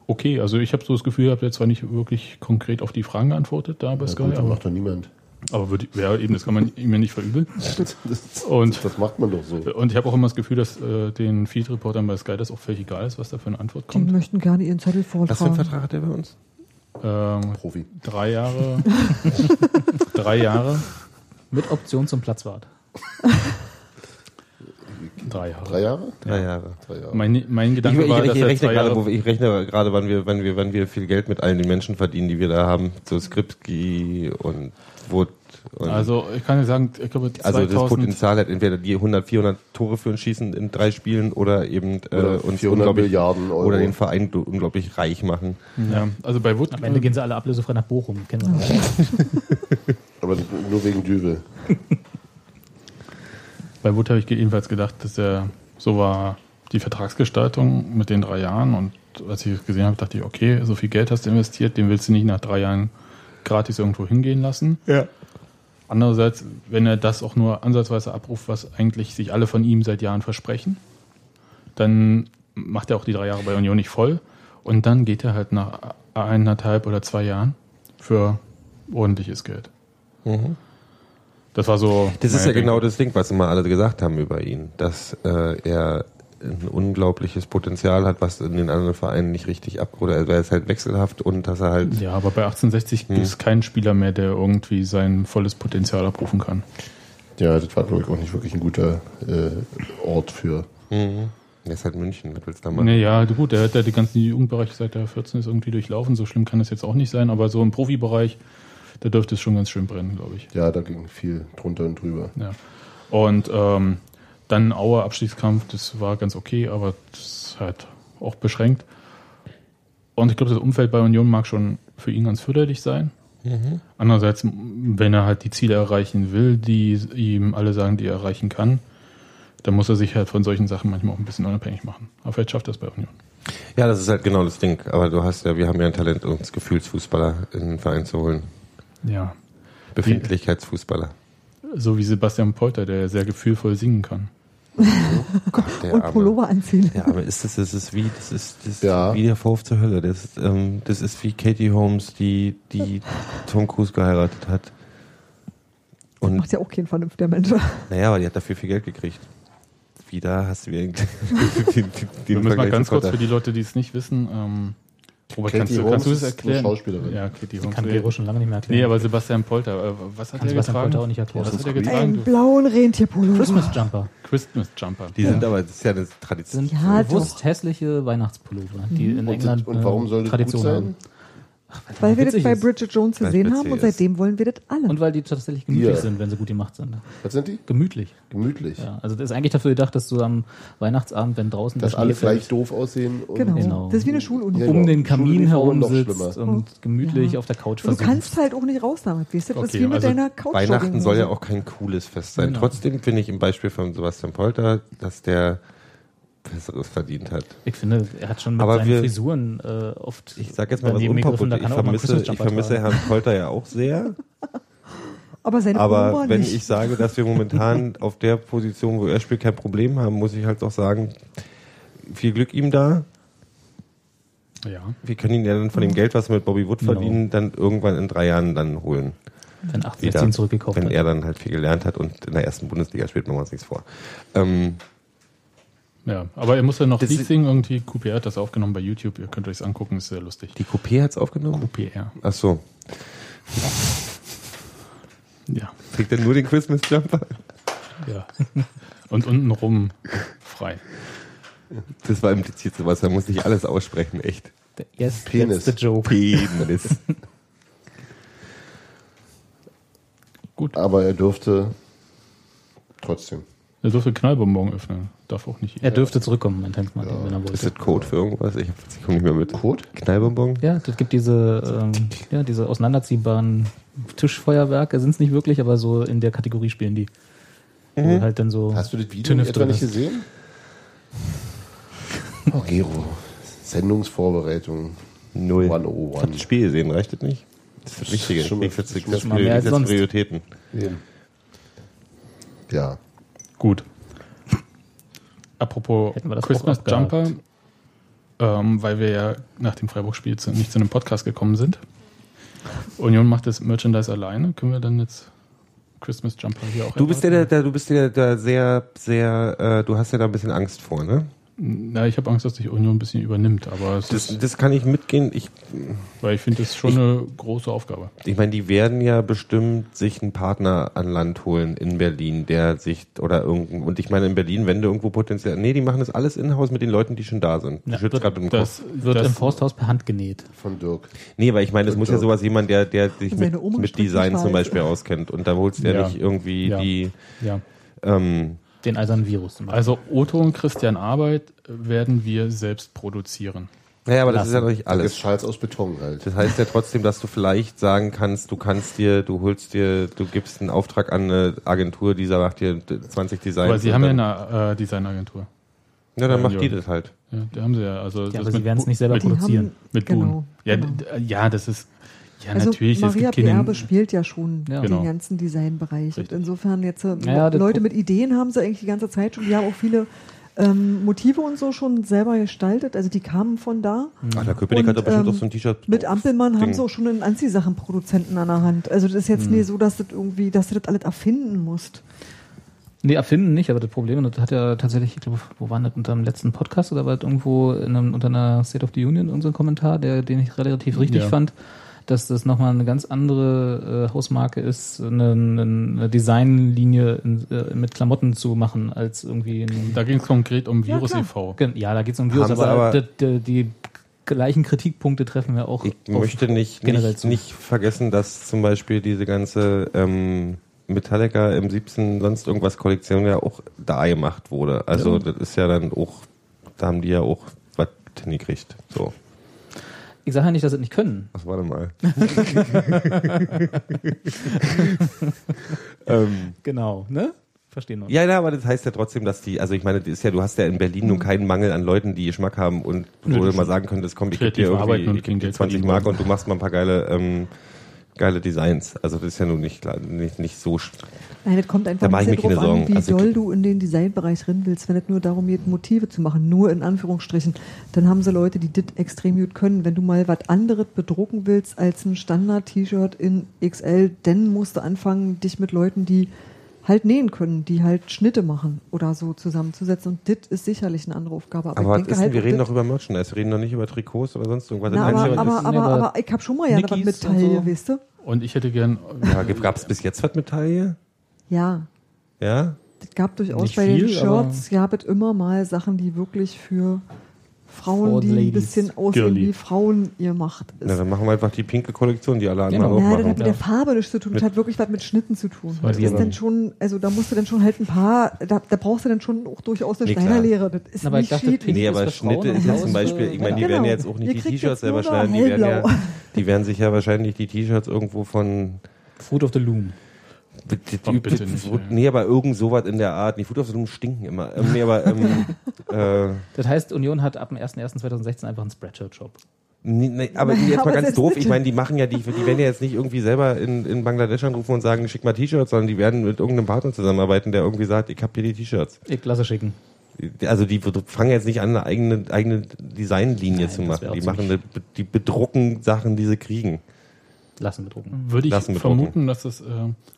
[SPEAKER 1] okay. Also ich habe so das Gefühl gehabt, er hat zwar nicht wirklich konkret auf die Fragen geantwortet da bei
[SPEAKER 4] ja
[SPEAKER 1] Sky,
[SPEAKER 4] gut, das
[SPEAKER 1] aber,
[SPEAKER 4] macht doch niemand.
[SPEAKER 1] aber würde, ja, eben, das kann man ihm ja nicht verübeln.
[SPEAKER 4] Das,
[SPEAKER 1] Und,
[SPEAKER 4] das macht man doch so.
[SPEAKER 1] und ich habe auch immer das Gefühl, dass äh, den Field-Reportern bei Sky das auch völlig egal ist, was da für eine Antwort
[SPEAKER 5] Die
[SPEAKER 1] kommt.
[SPEAKER 5] möchten gerne ihren Zettel
[SPEAKER 3] Was für einen
[SPEAKER 5] vortragen.
[SPEAKER 3] Vertrag hat er bei uns?
[SPEAKER 1] Ähm,
[SPEAKER 4] Profi.
[SPEAKER 1] drei Jahre. drei Jahre.
[SPEAKER 2] Mit Option zum Platzwart.
[SPEAKER 1] Drei Jahre.
[SPEAKER 4] Drei Jahre?
[SPEAKER 3] Drei Jahre.
[SPEAKER 4] Drei Jahre.
[SPEAKER 1] Mein, mein
[SPEAKER 3] Ich,
[SPEAKER 1] Gedanke
[SPEAKER 3] ich,
[SPEAKER 1] war,
[SPEAKER 3] ich,
[SPEAKER 1] dass
[SPEAKER 3] ich, rechne gerade,
[SPEAKER 1] Jahre...
[SPEAKER 3] wo, ich rechne gerade, wann wir, wann wir, wann wir viel Geld mit allen den Menschen verdienen, die wir da haben. So Skripski und Wood. Und
[SPEAKER 1] Also ich kann dir sagen, ich glaube
[SPEAKER 3] also das
[SPEAKER 1] 2000,
[SPEAKER 3] Potenzial hat entweder die 100, 400 Tore für uns schießen in drei Spielen oder eben äh,
[SPEAKER 4] Oder
[SPEAKER 3] uns
[SPEAKER 4] 400
[SPEAKER 3] unglaublich
[SPEAKER 4] Milliarden Euro.
[SPEAKER 3] oder den Verein unglaublich reich machen.
[SPEAKER 1] ja, also bei Wood,
[SPEAKER 2] Am Ende gehen sie alle ablösefrei nach Bochum. Kennen wir.
[SPEAKER 4] Aber nur wegen Dübel.
[SPEAKER 1] bei Wood habe ich jedenfalls gedacht, dass er so war die Vertragsgestaltung mit den drei Jahren und als ich es gesehen habe, dachte ich, okay, so viel Geld hast du investiert, den willst du nicht nach drei Jahren gratis irgendwo hingehen lassen.
[SPEAKER 2] Ja.
[SPEAKER 1] Andererseits, wenn er das auch nur ansatzweise abruft, was eigentlich sich alle von ihm seit Jahren versprechen, dann macht er auch die drei Jahre bei Union nicht voll und dann geht er halt nach eineinhalb oder zwei Jahren für ordentliches Geld. Das war so.
[SPEAKER 3] Das ist ja
[SPEAKER 1] meine
[SPEAKER 3] genau das Ding, was immer alle gesagt haben über ihn, dass äh, er ein unglaubliches Potenzial hat, was in den anderen Vereinen nicht richtig ab oder er ist halt wechselhaft und dass er halt
[SPEAKER 1] Ja, aber bei 1860
[SPEAKER 3] Hm.
[SPEAKER 1] gibt es keinen Spieler mehr, der irgendwie sein volles Potenzial abrufen kann.
[SPEAKER 4] Ja, das war, glaube ich, auch nicht wirklich ein guter äh, Ort für.
[SPEAKER 3] Mhm. Er ist halt München, was willst du da machen?
[SPEAKER 1] Nee, ja, gut, der hat ja die ganzen Jugendbereiche seit der 14 ist irgendwie durchlaufen. So schlimm kann das jetzt auch nicht sein, aber so im Profibereich, da dürfte es schon ganz schön brennen, glaube ich.
[SPEAKER 4] Ja, da ging viel drunter und drüber.
[SPEAKER 1] Ja. Und ähm, dann Auer Abstiegskampf, das war ganz okay, aber das ist halt auch beschränkt. Und ich glaube, das Umfeld bei Union mag schon für ihn ganz förderlich sein. Andererseits, wenn er halt die Ziele erreichen will, die ihm alle sagen, die er erreichen kann, dann muss er sich halt von solchen Sachen manchmal auch ein bisschen unabhängig machen. Aber vielleicht schafft er es bei Union.
[SPEAKER 3] Ja, das ist halt genau das Ding. Aber du hast ja, wir haben ja ein Talent, uns Gefühlsfußballer in den Verein zu holen.
[SPEAKER 1] Ja.
[SPEAKER 3] Befindlichkeitsfußballer.
[SPEAKER 1] So wie Sebastian Polter, der sehr gefühlvoll singen kann.
[SPEAKER 3] Der
[SPEAKER 5] Und
[SPEAKER 3] Arme.
[SPEAKER 5] Pullover anziehen.
[SPEAKER 3] Ja, aber ist das, das ist wie, das ist, das ist
[SPEAKER 4] Ja.
[SPEAKER 3] wie der Vorwurf zur Hölle. Das ist, ähm, das ist wie Katie Holmes, die, die Tom Cruise geheiratet hat. Und,
[SPEAKER 5] Macht ja auch kein vernünftiger Mensch.
[SPEAKER 3] naja, aber die hat dafür viel Geld gekriegt. Wieder hast du wieder den, den, den
[SPEAKER 1] Wir müssen mal ganz kurz für die Leute, die es nicht wissen, ähm, Robert,
[SPEAKER 4] Katie
[SPEAKER 1] kannst du, kannst du das erklären?
[SPEAKER 4] Schauspielerin.
[SPEAKER 1] Ja, Katie Holmes.
[SPEAKER 2] Kann Gero schon lange nicht mehr erklären.
[SPEAKER 1] Nee, aber Sebastian Polter, äh, was hat er
[SPEAKER 2] Sebastian
[SPEAKER 1] getragen?
[SPEAKER 2] Polter auch nicht erklären.
[SPEAKER 1] Was hat er getragen?
[SPEAKER 5] Einen blauen Rentierpullover.
[SPEAKER 2] Christmas Jumper.
[SPEAKER 1] Christmas Jumper.
[SPEAKER 3] Die sind aber, das ist ja eine Tradition.
[SPEAKER 2] sind
[SPEAKER 5] Ja,
[SPEAKER 2] bewusst hässliche Weihnachtspullover, die in
[SPEAKER 4] Und,
[SPEAKER 2] England
[SPEAKER 4] und warum soll
[SPEAKER 2] eine
[SPEAKER 4] das gut
[SPEAKER 2] Tradition
[SPEAKER 4] sein?
[SPEAKER 5] Weil wir das bei
[SPEAKER 2] ist.
[SPEAKER 5] Bridget Jones gesehen haben und
[SPEAKER 3] ist.
[SPEAKER 5] seitdem wollen wir das alle.
[SPEAKER 2] Und weil die tatsächlich gemütlich
[SPEAKER 4] Ja.
[SPEAKER 2] sind, wenn sie gut gemacht sind.
[SPEAKER 4] Was sind die?
[SPEAKER 2] Gemütlich.
[SPEAKER 4] Gemütlich.
[SPEAKER 2] Ja, also das ist eigentlich dafür gedacht, dass du am Weihnachtsabend, wenn draußen
[SPEAKER 4] Dass
[SPEAKER 2] der
[SPEAKER 4] alle
[SPEAKER 2] fällt,
[SPEAKER 4] gleich doof aussehen. Und
[SPEAKER 5] genau.
[SPEAKER 2] Genau.
[SPEAKER 5] Das ist wie eine Schuluniform.
[SPEAKER 4] Ja,
[SPEAKER 2] um
[SPEAKER 4] genau.
[SPEAKER 2] den Kamin herum sitzt
[SPEAKER 4] schlimmer.
[SPEAKER 2] und gemütlich
[SPEAKER 5] Ja.
[SPEAKER 2] auf der Couch
[SPEAKER 5] Und du kannst halt auch nicht raus damit, weißt du? Das ist
[SPEAKER 1] Okay,
[SPEAKER 5] wie mit
[SPEAKER 1] also
[SPEAKER 5] deiner Couch.
[SPEAKER 3] Weihnachten soll ja auch kein cooles Fest sein.
[SPEAKER 2] Genau.
[SPEAKER 3] Trotzdem finde ich im Beispiel von Sebastian Polter, dass der Besseres verdient hat.
[SPEAKER 2] Ich finde, er hat schon mit
[SPEAKER 3] Aber
[SPEAKER 2] seinen
[SPEAKER 3] wir-
[SPEAKER 2] Frisuren äh, oft
[SPEAKER 3] Ich sage jetzt mal was
[SPEAKER 2] daneben gegriffen, da
[SPEAKER 3] unpopulär. Ich
[SPEAKER 2] er
[SPEAKER 3] vermisse, ich vermisse. Herrn Polter ja auch sehr.
[SPEAKER 5] Aber seine
[SPEAKER 3] Aber
[SPEAKER 5] Oma
[SPEAKER 3] wenn
[SPEAKER 5] nicht.
[SPEAKER 3] ich sage, dass wir momentan auf der Position, wo er spielt, kein Problem haben, muss ich halt auch sagen, viel Glück ihm da.
[SPEAKER 1] Ja.
[SPEAKER 3] Wir können ihn ja dann von dem Geld, was wir mit Bobby Wood
[SPEAKER 2] Genau.
[SPEAKER 3] verdienen, dann irgendwann in drei Jahren dann holen.
[SPEAKER 2] wenn 8
[SPEAKER 3] Wieder.
[SPEAKER 2] 16 zurückgekauft
[SPEAKER 3] Wenn
[SPEAKER 2] hat.
[SPEAKER 3] er dann halt viel gelernt hat und in der ersten Bundesliga spielt, machen wir uns nichts vor. Ähm,
[SPEAKER 1] Ja, aber er muss ja noch
[SPEAKER 3] Das
[SPEAKER 1] Lied singen, irgendwie. QPR hat das aufgenommen bei YouTube. Ihr könnt euch das angucken, ist sehr lustig.
[SPEAKER 3] die Coupé hat's aufgenommen?
[SPEAKER 1] QPR.
[SPEAKER 3] Ach so.
[SPEAKER 1] Ja.
[SPEAKER 3] Trägt er nur den Christmas Jumper?
[SPEAKER 1] ja. Und unten rum frei.
[SPEAKER 3] Das war impliziert sowas, da musste ich alles aussprechen, echt.
[SPEAKER 2] Yes,
[SPEAKER 4] Penis.
[SPEAKER 2] that's the joke.
[SPEAKER 3] Penis.
[SPEAKER 1] Gut.
[SPEAKER 4] Aber er dürfte trotzdem.
[SPEAKER 1] Er dürfte Knallbonbon öffnen. Darf auch nicht.
[SPEAKER 2] Er dürfte zurückkommen, mein Tank Martin, wenn er
[SPEAKER 3] Ist
[SPEAKER 2] wollte.
[SPEAKER 3] das Code für irgendwas? Ich, ich komme nicht mehr mit.
[SPEAKER 4] Code?
[SPEAKER 3] Knallbonbon?
[SPEAKER 2] Ja, das gibt diese, ähm, ja, diese auseinanderziehbaren Tischfeuerwerke, sind es nicht wirklich, aber so in der Kategorie spielen die. Wo halt dann so
[SPEAKER 4] Hast du das Video etwa
[SPEAKER 2] drin
[SPEAKER 4] nicht
[SPEAKER 2] ist.
[SPEAKER 4] gesehen? Oh, Gero. Sendungsvorbereitung.
[SPEAKER 3] Null. Ich
[SPEAKER 4] 101.
[SPEAKER 3] hab das Spiel gesehen, reicht das nicht? Das ist das Wichtige. Ich
[SPEAKER 4] schon
[SPEAKER 3] das
[SPEAKER 2] mal mehr als sonst.
[SPEAKER 3] Prioritäten.
[SPEAKER 4] Eben. Ja.
[SPEAKER 1] Gut. Apropos Christmas. Jumper, ähm, weil wir ja nach dem Freiburg-Spiel nicht zu einem Podcast gekommen sind. Union macht das Merchandise alleine. Können wir dann jetzt Christmas Jumper hier auch
[SPEAKER 3] Du bist der,
[SPEAKER 1] erwarten?
[SPEAKER 3] der, der, du bist der, der sehr, sehr, äh, du hast ja da ein bisschen Angst vor, ne?
[SPEAKER 1] Na, ich habe Angst, dass dich Union ein bisschen übernimmt, aber es
[SPEAKER 3] Das,
[SPEAKER 1] ist,
[SPEAKER 3] das kann ich mitgehen. Ich,
[SPEAKER 1] weil ich finde, das ist schon eine große Aufgabe.
[SPEAKER 3] ich meine, die werden ja bestimmt sich einen Partner an Land holen in Berlin, der sich oder irgendein und ich meine in Berlin, wenn du irgendwo potenziell, nee, die machen das alles in-house mit den Leuten, die schon da sind.
[SPEAKER 2] Ja,
[SPEAKER 3] schützt
[SPEAKER 2] wird-
[SPEAKER 3] gerade im
[SPEAKER 1] Das,
[SPEAKER 3] Kopf.
[SPEAKER 2] wird
[SPEAKER 1] das,
[SPEAKER 2] im Forsthaus per Hand genäht.
[SPEAKER 4] Von Dirk.
[SPEAKER 3] Nee, weil ich meine, es muss ja
[SPEAKER 4] Dirk.
[SPEAKER 3] sowas jemand, der, der sich mit, mit Design zum. Beispiel auskennt und da holst du ja,
[SPEAKER 1] Ja.
[SPEAKER 3] nicht irgendwie
[SPEAKER 1] Ja.
[SPEAKER 3] die,
[SPEAKER 1] Ja.
[SPEAKER 3] ähm,
[SPEAKER 2] Den eisernen Virus zum Beispiel.
[SPEAKER 1] Also Otto und Christian Arbeit werden wir selbst produzieren.
[SPEAKER 3] naja, aber das ist ja noch nicht
[SPEAKER 4] Alles.
[SPEAKER 3] alles.
[SPEAKER 4] Ist Schals aus Beton halt.
[SPEAKER 3] Das heißt ja trotzdem, dass du vielleicht sagen kannst, du kannst dir, du holst dir, du gibst einen Auftrag an eine Agentur, die macht dir 20 Designs.
[SPEAKER 1] Aber sie haben ja eine äh, Designagentur.
[SPEAKER 3] Ja, dann
[SPEAKER 1] Ja,
[SPEAKER 3] macht die das halt.
[SPEAKER 1] Ja, da haben sie ja. Also
[SPEAKER 2] Ja,
[SPEAKER 1] das
[SPEAKER 2] aber sie werden es nicht selber
[SPEAKER 1] mit,
[SPEAKER 2] produzieren.
[SPEAKER 5] haben-
[SPEAKER 1] mit
[SPEAKER 5] genau,
[SPEAKER 1] Boon. Ja,
[SPEAKER 5] genau.
[SPEAKER 1] ja, das ist. Ja,
[SPEAKER 5] also
[SPEAKER 1] natürlich.
[SPEAKER 5] Maria Beerbe spielt ja schon
[SPEAKER 2] Ja.
[SPEAKER 5] den
[SPEAKER 1] Genau.
[SPEAKER 5] ganzen Designbereich. Und insofern jetzt äh,
[SPEAKER 2] Ja, das
[SPEAKER 5] Leute mit Ideen haben sie eigentlich die ganze Zeit schon. Die haben auch viele ähm, Motive und so schon selber gestaltet. Also die kamen von da.
[SPEAKER 3] Ach, der Köpenick
[SPEAKER 5] Und,
[SPEAKER 3] hat da bestimmt
[SPEAKER 5] ähm,
[SPEAKER 3] auch so ein T-Shirt.
[SPEAKER 5] Mit Ampelmann haben sie auch schon einen Anziehsachenproduzenten an der Hand. Also das ist jetzt nicht so, dass das irgendwie, dass du das alles erfinden musst.
[SPEAKER 2] Nee, erfinden nicht, aber das Problem, das hat ja tatsächlich, ich glaube, wo war das unter dem letzten Podcast oder war das irgendwo in einem, unter einer State of the Union, unser Kommentar, der, den ich relativ richtig
[SPEAKER 1] Ja.
[SPEAKER 2] fand, dass das nochmal eine ganz andere äh, Hausmarke ist, eine, eine, Designlinie in, äh, mit Klamotten zu machen, als irgendwie ein,
[SPEAKER 1] Da ging es konkret um
[SPEAKER 5] Ja,
[SPEAKER 1] Virus
[SPEAKER 5] klar.
[SPEAKER 1] e.V.
[SPEAKER 2] Ja, da geht es um Virus, aber,
[SPEAKER 3] aber-
[SPEAKER 2] die, die, die gleichen Kritikpunkte treffen wir auch
[SPEAKER 3] Ich möchte nicht,
[SPEAKER 2] generell
[SPEAKER 3] nicht, nicht vergessen, dass zum Beispiel diese ganze ähm, Metallica im 17 sonst irgendwas Kollektion ja auch da gemacht wurde. Also das ist ja dann auch, da haben die ja auch was hingekriegt. So,
[SPEAKER 2] Ich sage ja nicht, dass sie nicht können.
[SPEAKER 3] was warte mal. ähm,
[SPEAKER 2] Genau, ne? Verstehen wir.
[SPEAKER 3] ja, ja, aber das heißt ja trotzdem, dass die, also ich meine, das ist ja, du hast ja in Berlin nun keinen Mangel an Leuten, die Geschmack haben und wo du mal sagen könntest, komm, ich gebe dir irgendwie ich geb dir
[SPEAKER 1] Geld
[SPEAKER 3] 20
[SPEAKER 1] verdienen
[SPEAKER 3] Mark und du machst mal ein paar geile, ähm, geile Designs. Also das ist ja nun nicht, nicht, nicht so
[SPEAKER 5] Nein, das kommt einfach
[SPEAKER 3] Da
[SPEAKER 5] ein bisschen drauf an, wie
[SPEAKER 3] Also-
[SPEAKER 5] doll du in den Designbereich rein willst. Wenn es nur darum geht, Motive zu machen, nur in Anführungsstrichen, dann haben sie Leute, die das extrem gut können. Wenn du mal was anderes bedrucken willst als ein Standard-T-Shirt in XL, dann musst du anfangen, dich mit Leuten, die halt nähen können, die halt Schnitte machen oder so zusammenzusetzen. Und das ist sicherlich eine andere Aufgabe. Aber,
[SPEAKER 3] Aber
[SPEAKER 5] ich
[SPEAKER 3] was
[SPEAKER 5] denke
[SPEAKER 3] ist
[SPEAKER 5] halt,
[SPEAKER 3] denn, wir reden
[SPEAKER 5] das-
[SPEAKER 3] doch über Merchandise, wir reden doch nicht über Trikots oder sonst irgendwas.
[SPEAKER 5] Na,
[SPEAKER 3] Das
[SPEAKER 5] aber, aber,
[SPEAKER 3] was-
[SPEAKER 5] aber,
[SPEAKER 2] aber
[SPEAKER 5] aber ich habe schon mal ja was mit Taille,
[SPEAKER 2] so.
[SPEAKER 5] weißt du?
[SPEAKER 1] Und ich hätte gern.
[SPEAKER 3] ja, gab es bis jetzt was mit Taille?
[SPEAKER 5] Ja,
[SPEAKER 3] Ja?
[SPEAKER 5] Es gab durchaus
[SPEAKER 2] Nicht
[SPEAKER 5] bei den
[SPEAKER 2] viel,
[SPEAKER 5] Shirts, gab es immer mal Sachen, die wirklich für Frauen,
[SPEAKER 2] For
[SPEAKER 5] die
[SPEAKER 2] the
[SPEAKER 5] ein
[SPEAKER 2] ladies.
[SPEAKER 5] bisschen aussehen,
[SPEAKER 1] Girly.
[SPEAKER 5] wie Frauen ihr macht.
[SPEAKER 3] Na, dann machen wir einfach die pinke Kollektion, die alle anderen
[SPEAKER 2] Genau.
[SPEAKER 3] auch
[SPEAKER 5] Ja, das hat
[SPEAKER 3] machen.
[SPEAKER 5] mit der Farbe nichts zu tun. Das hat wirklich was mit Schnitten zu tun. Das
[SPEAKER 2] ich
[SPEAKER 5] ist dann schon, also da musst du dann schon halt ein paar, da, da brauchst du dann schon auch durchaus eine
[SPEAKER 3] Nee.
[SPEAKER 5] Schneiderlehre. Das ist
[SPEAKER 2] Aber ich
[SPEAKER 5] nicht
[SPEAKER 2] dachte,
[SPEAKER 5] schied.
[SPEAKER 2] Pink
[SPEAKER 3] Nee,
[SPEAKER 2] ist
[SPEAKER 3] aber
[SPEAKER 2] für
[SPEAKER 3] Schnitte
[SPEAKER 2] Frauen
[SPEAKER 3] ist jetzt zum
[SPEAKER 2] ist
[SPEAKER 3] Beispiel, ich meine, die
[SPEAKER 5] Genau.
[SPEAKER 3] werden ja jetzt auch nicht
[SPEAKER 5] Ihr
[SPEAKER 3] die T-Shirts selber schneiden, die werden, ja, die werden sich ja wahrscheinlich die T-Shirts irgendwo von
[SPEAKER 2] Fruit of the Loom.
[SPEAKER 1] Oh, bitte nicht.
[SPEAKER 3] Nee, aber irgend sowas in der Art. Die Food of the Loom stinken immer. Ähm, nee, aber ähm, äh,
[SPEAKER 2] Das heißt, Union hat ab dem 01.01.2016 einfach einen Spreadshirt-Shop.
[SPEAKER 3] Nee, nee, aber
[SPEAKER 5] Ja,
[SPEAKER 3] jetzt mal ganz doof,
[SPEAKER 5] bitte.
[SPEAKER 3] ich meine, die machen ja, die, die werden ja jetzt nicht irgendwie selber in, in Bangladesch anrufen und sagen, schick mal T-Shirts, sondern die werden mit irgendeinem Partner zusammenarbeiten, der irgendwie sagt, ich hab hier die T-Shirts.
[SPEAKER 2] Ich lasse schicken.
[SPEAKER 3] Also die fangen jetzt nicht an, eine eigene, eigene Designlinie
[SPEAKER 2] Nein,
[SPEAKER 3] zu machen. Die machen die bedrucken Sachen, die sie kriegen.
[SPEAKER 2] Lassen bedrucken.
[SPEAKER 1] Würde ich
[SPEAKER 3] Lassen bedrucken.
[SPEAKER 1] vermuten, dass es äh,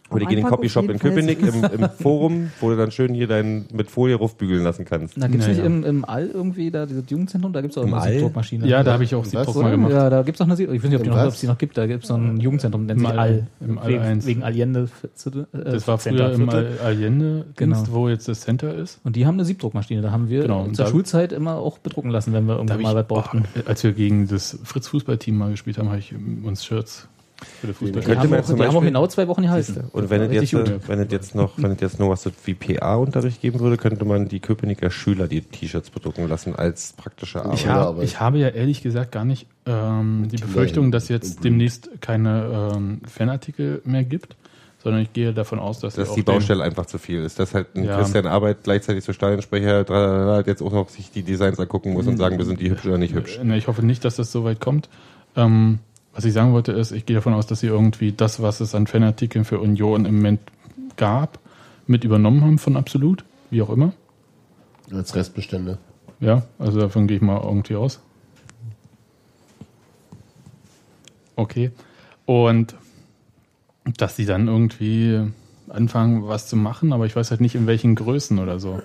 [SPEAKER 3] Oder die gehen in den Copyshop in. Köpenick im, im Forum, wo du dann schön hier dein mit Folie raufbügeln lassen kannst.
[SPEAKER 2] Na, gibt's
[SPEAKER 1] Naja.
[SPEAKER 2] nicht im, im All irgendwie, da dieses Jugendzentrum, da gibt's auch
[SPEAKER 3] Im
[SPEAKER 2] eine? Siebdruckmaschine.
[SPEAKER 1] ja, da habe ich auch? Siebdruck mal gemacht.
[SPEAKER 2] Ja, da gibt's auch eine Siebdruck. Ich weiß nicht, ob die
[SPEAKER 4] Im
[SPEAKER 2] noch,
[SPEAKER 4] was?
[SPEAKER 2] ob es die noch gibt. Da gibt's so ein Jugendzentrum, nennt
[SPEAKER 1] Im
[SPEAKER 2] sich
[SPEAKER 1] All.
[SPEAKER 2] All.
[SPEAKER 1] Im All
[SPEAKER 2] wegen,
[SPEAKER 1] 1.
[SPEAKER 2] wegen Allende. Äh,
[SPEAKER 1] Das war
[SPEAKER 2] Center,
[SPEAKER 1] früher im
[SPEAKER 2] Viertel.
[SPEAKER 1] All- Allende,
[SPEAKER 2] Genau.
[SPEAKER 1] Wo jetzt das Center ist.
[SPEAKER 2] Und die haben eine Siebdruckmaschine. Da haben wir
[SPEAKER 1] Genau,
[SPEAKER 2] zur
[SPEAKER 1] und da-
[SPEAKER 2] Schulzeit immer auch bedrucken lassen, wenn wir
[SPEAKER 1] Da
[SPEAKER 2] irgendwann mal was brauchten.
[SPEAKER 1] oh, als wir gegen das Fritz-Fußballteam mal gespielt haben, habe ich uns Shirts das
[SPEAKER 3] könnte
[SPEAKER 2] haben,
[SPEAKER 3] man
[SPEAKER 2] auch,
[SPEAKER 3] zum
[SPEAKER 2] die haben auch genau zwei Wochen gehalten.
[SPEAKER 3] Und wenn es jetzt,
[SPEAKER 2] gut.
[SPEAKER 3] wenn es jetzt noch, wenn es jetzt noch was wie PA-Unterricht geben würde, könnte man die Köpenicker Schüler die T-Shirts bedrucken lassen als praktische Arbeit.
[SPEAKER 1] Ich, hab, ich habe ja ehrlich gesagt gar nicht ähm, die Befürchtung, dass jetzt demnächst keine ähm, Fanartikel mehr gibt, sondern ich gehe davon aus, dass,
[SPEAKER 3] dass die Baustelle einfach zu viel ist. Dass halt ein
[SPEAKER 1] Ja.
[SPEAKER 3] Christian Arbeit gleichzeitig zur Stadionsprecher tralala, jetzt auch noch sich die Designs angucken muss und sagen, wir sind die hübsch oder nicht hübsch.
[SPEAKER 1] Ne, Ich hoffe nicht, dass das so weit kommt. Ähm, was ich sagen wollte ist, ich gehe davon aus, dass sie irgendwie das, was es an Fanartikeln für Union im Moment gab, mit übernommen haben von Absolut, wie auch immer.
[SPEAKER 4] Als Restbestände.
[SPEAKER 1] Ja, also davon gehe ich mal irgendwie aus. Okay. Und dass sie dann irgendwie anfangen, was zu machen, aber ich weiß halt nicht, in welchen Größen oder so.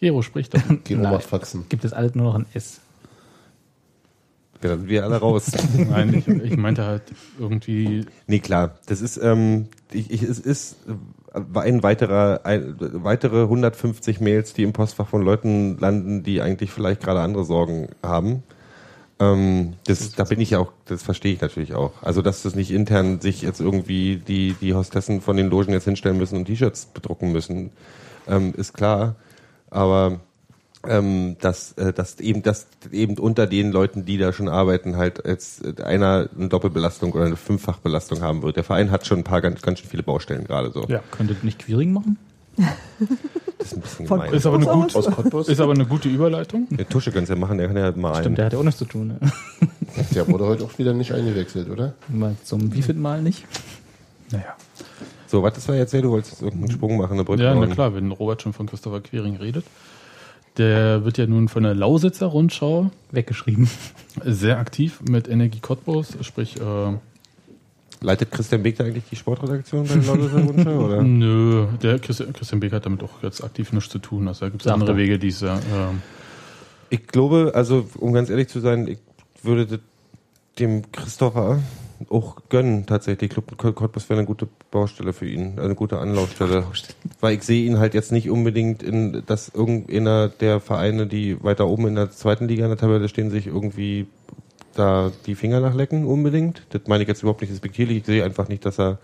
[SPEAKER 1] Gero spricht doch.
[SPEAKER 4] Gero macht Faxen.
[SPEAKER 2] Gibt es alles nur noch ein S.
[SPEAKER 3] Ja, dann sind wir alle raus.
[SPEAKER 1] Nein, ich, ich meinte halt irgendwie,
[SPEAKER 3] nee, klar. Das ist, ähm, ich, ich, es ist äh, ein weiterer, ein, weitere 150 Mails, die im Postfach von Leuten landen, die eigentlich vielleicht gerade andere Sorgen haben. Ähm, das, da bin ich ja auch, das verstehe ich natürlich auch. Also, dass das nicht intern sich jetzt irgendwie die, die Hostessen von den Logen jetzt hinstellen müssen und T-Shirts bedrucken müssen, ähm, ist klar. Aber ähm, dass, äh, dass eben dass eben unter den Leuten, die da schon arbeiten, halt jetzt äh, einer eine Doppelbelastung oder eine Fünffachbelastung haben wird. Der Verein hat schon ein paar ganz, ganz schön viele Baustellen gerade so.
[SPEAKER 1] ja,
[SPEAKER 2] Könntet nicht Quiring machen?
[SPEAKER 3] Das ist ein bisschen
[SPEAKER 5] Von-
[SPEAKER 3] gemein.
[SPEAKER 1] ist aber eine, gut,
[SPEAKER 4] Aus Cottbus?
[SPEAKER 1] ist aber eine gute Überleitung.
[SPEAKER 3] Der Tusche könnte ja machen, der kann ja malen.
[SPEAKER 2] Stimmt, der hat ja auch nichts zu tun. Ne?
[SPEAKER 4] Der wurde heute auch wieder nicht eingewechselt, oder?
[SPEAKER 2] Mal zum wievielten Mal nicht?
[SPEAKER 1] Naja.
[SPEAKER 3] So, was das war jetzt? Du wolltest irgendeinen Sprung machen, eine Brücke
[SPEAKER 1] Ja, na klar, wenn Robert schon von Christopher Quering redet. Der wird ja nun von der Lausitzer Rundschau
[SPEAKER 2] Weggeschrieben.
[SPEAKER 1] sehr aktiv mit Energie Cottbus, sprich, äh,
[SPEAKER 3] Leitet Christian Beck da eigentlich die Sportredaktion bei der Lausitzer Rundschau, oder?
[SPEAKER 1] nö, der Christian, Christian Beck hat damit auch jetzt aktiv nichts zu tun. Also da gibt es andere
[SPEAKER 2] er.
[SPEAKER 1] Wege, die es ja, äh,
[SPEAKER 3] Ich glaube, also um ganz ehrlich zu sein, ich würde dem Christopher auch gönnen tatsächlich. Ich glaube, Cottbus wäre eine gute Baustelle für ihn, eine gute Anlaufstelle. Weil ich sehe ihn halt jetzt nicht unbedingt in, dass irgendeiner der Vereine, die weiter oben in der zweiten Liga in der Tabelle stehen, sich irgendwie da die Finger nachlecken unbedingt. Das meine ich jetzt überhaupt nicht respektierlich. Ich sehe einfach nicht, dass er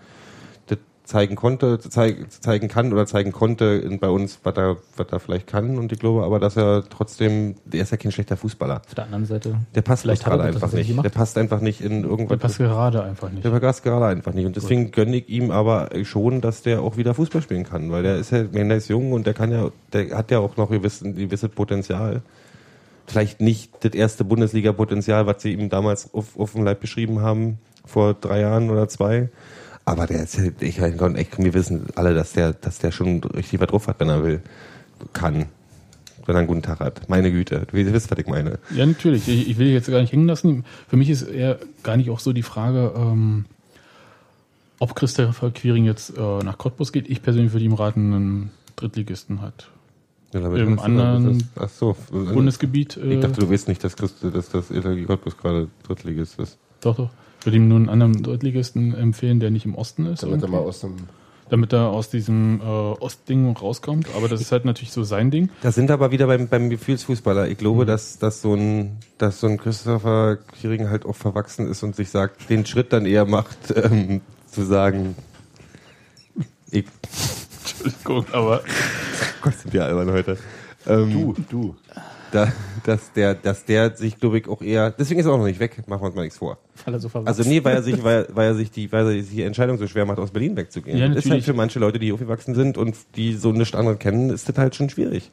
[SPEAKER 3] zeigen konnte, zeig, zeigen kann oder zeigen konnte bei uns, was er, was er vielleicht kann. Und ich glaube aber, dass er trotzdem, der ist ja kein schlechter Fußballer.
[SPEAKER 2] Auf der anderen Seite.
[SPEAKER 3] Der passt
[SPEAKER 2] Vielleicht
[SPEAKER 3] gerade
[SPEAKER 2] er
[SPEAKER 3] einfach nicht. Der passt einfach nicht in
[SPEAKER 1] der
[SPEAKER 3] irgendwas.
[SPEAKER 1] passt gerade einfach nicht.
[SPEAKER 3] Der passt gerade einfach nicht. Und deswegen gönne ich ihm aber schon, dass der auch wieder Fußball spielen kann. Weil der ist ja, der ist jung und der kann ja, der hat ja auch noch gewissen, gewisses Potenzial. Vielleicht nicht das erste Bundesliga-Potenzial, was sie ihm damals auf, auf dem Leib beschrieben haben, vor drei Jahren oder zwei. Aber der ist ja, ich echt, wir wissen alle, dass der, dass der schon richtig was drauf hat, wenn er will. Kann. Wenn er einen guten Tag hat. Meine Güte. Du wisst, was ich meine.
[SPEAKER 1] Ja, natürlich. Ich, ich will jetzt gar nicht hängen lassen. Für mich ist eher gar nicht auch so die Frage, ähm, ob Christopher Quiring jetzt äh, nach Cottbus geht. Ich persönlich würde ihm raten, einen Drittligisten hat.
[SPEAKER 3] Ja,
[SPEAKER 1] Im anderen
[SPEAKER 3] Ach so.
[SPEAKER 1] Bundesgebiet. Äh,
[SPEAKER 3] Ich dachte, du weißt nicht, dass, Christ, dass das Energie Cottbus gerade Drittligist ist.
[SPEAKER 1] Doch, doch. Ich würde ihm nur einen anderen Drittligisten empfehlen, der nicht im Osten ist.
[SPEAKER 4] Damit er
[SPEAKER 1] irgendwie.
[SPEAKER 4] mal aus dem
[SPEAKER 1] damit er aus diesem äh, Ostding rauskommt. Aber das ist halt natürlich so sein Ding.
[SPEAKER 3] Da sind wir aber wieder beim, beim Gefühlsfußballer. Ich glaube, dass, dass so ein, dass so ein Christopher Quiring halt auch verwachsen ist und sich sagt, den Schritt dann eher macht, ähm, zu sagen, ich,
[SPEAKER 1] Entschuldigung, aber
[SPEAKER 3] Gott, sind wir albern heute. Ähm,
[SPEAKER 4] Du, du.
[SPEAKER 3] Da, dass der, dass der sich, glaube ich, auch eher, deswegen ist er auch noch nicht weg, machen wir uns mal nichts vor.
[SPEAKER 2] Weil er so
[SPEAKER 3] Also nee, weil er sich, weil, weil er sich die, weil er sich die Entscheidung so schwer macht, aus Berlin wegzugehen.
[SPEAKER 1] Ja,
[SPEAKER 3] das ist halt
[SPEAKER 1] natürlich.
[SPEAKER 3] für manche Leute, die aufgewachsen sind und die so nichts anderes kennen, ist das halt schon schwierig.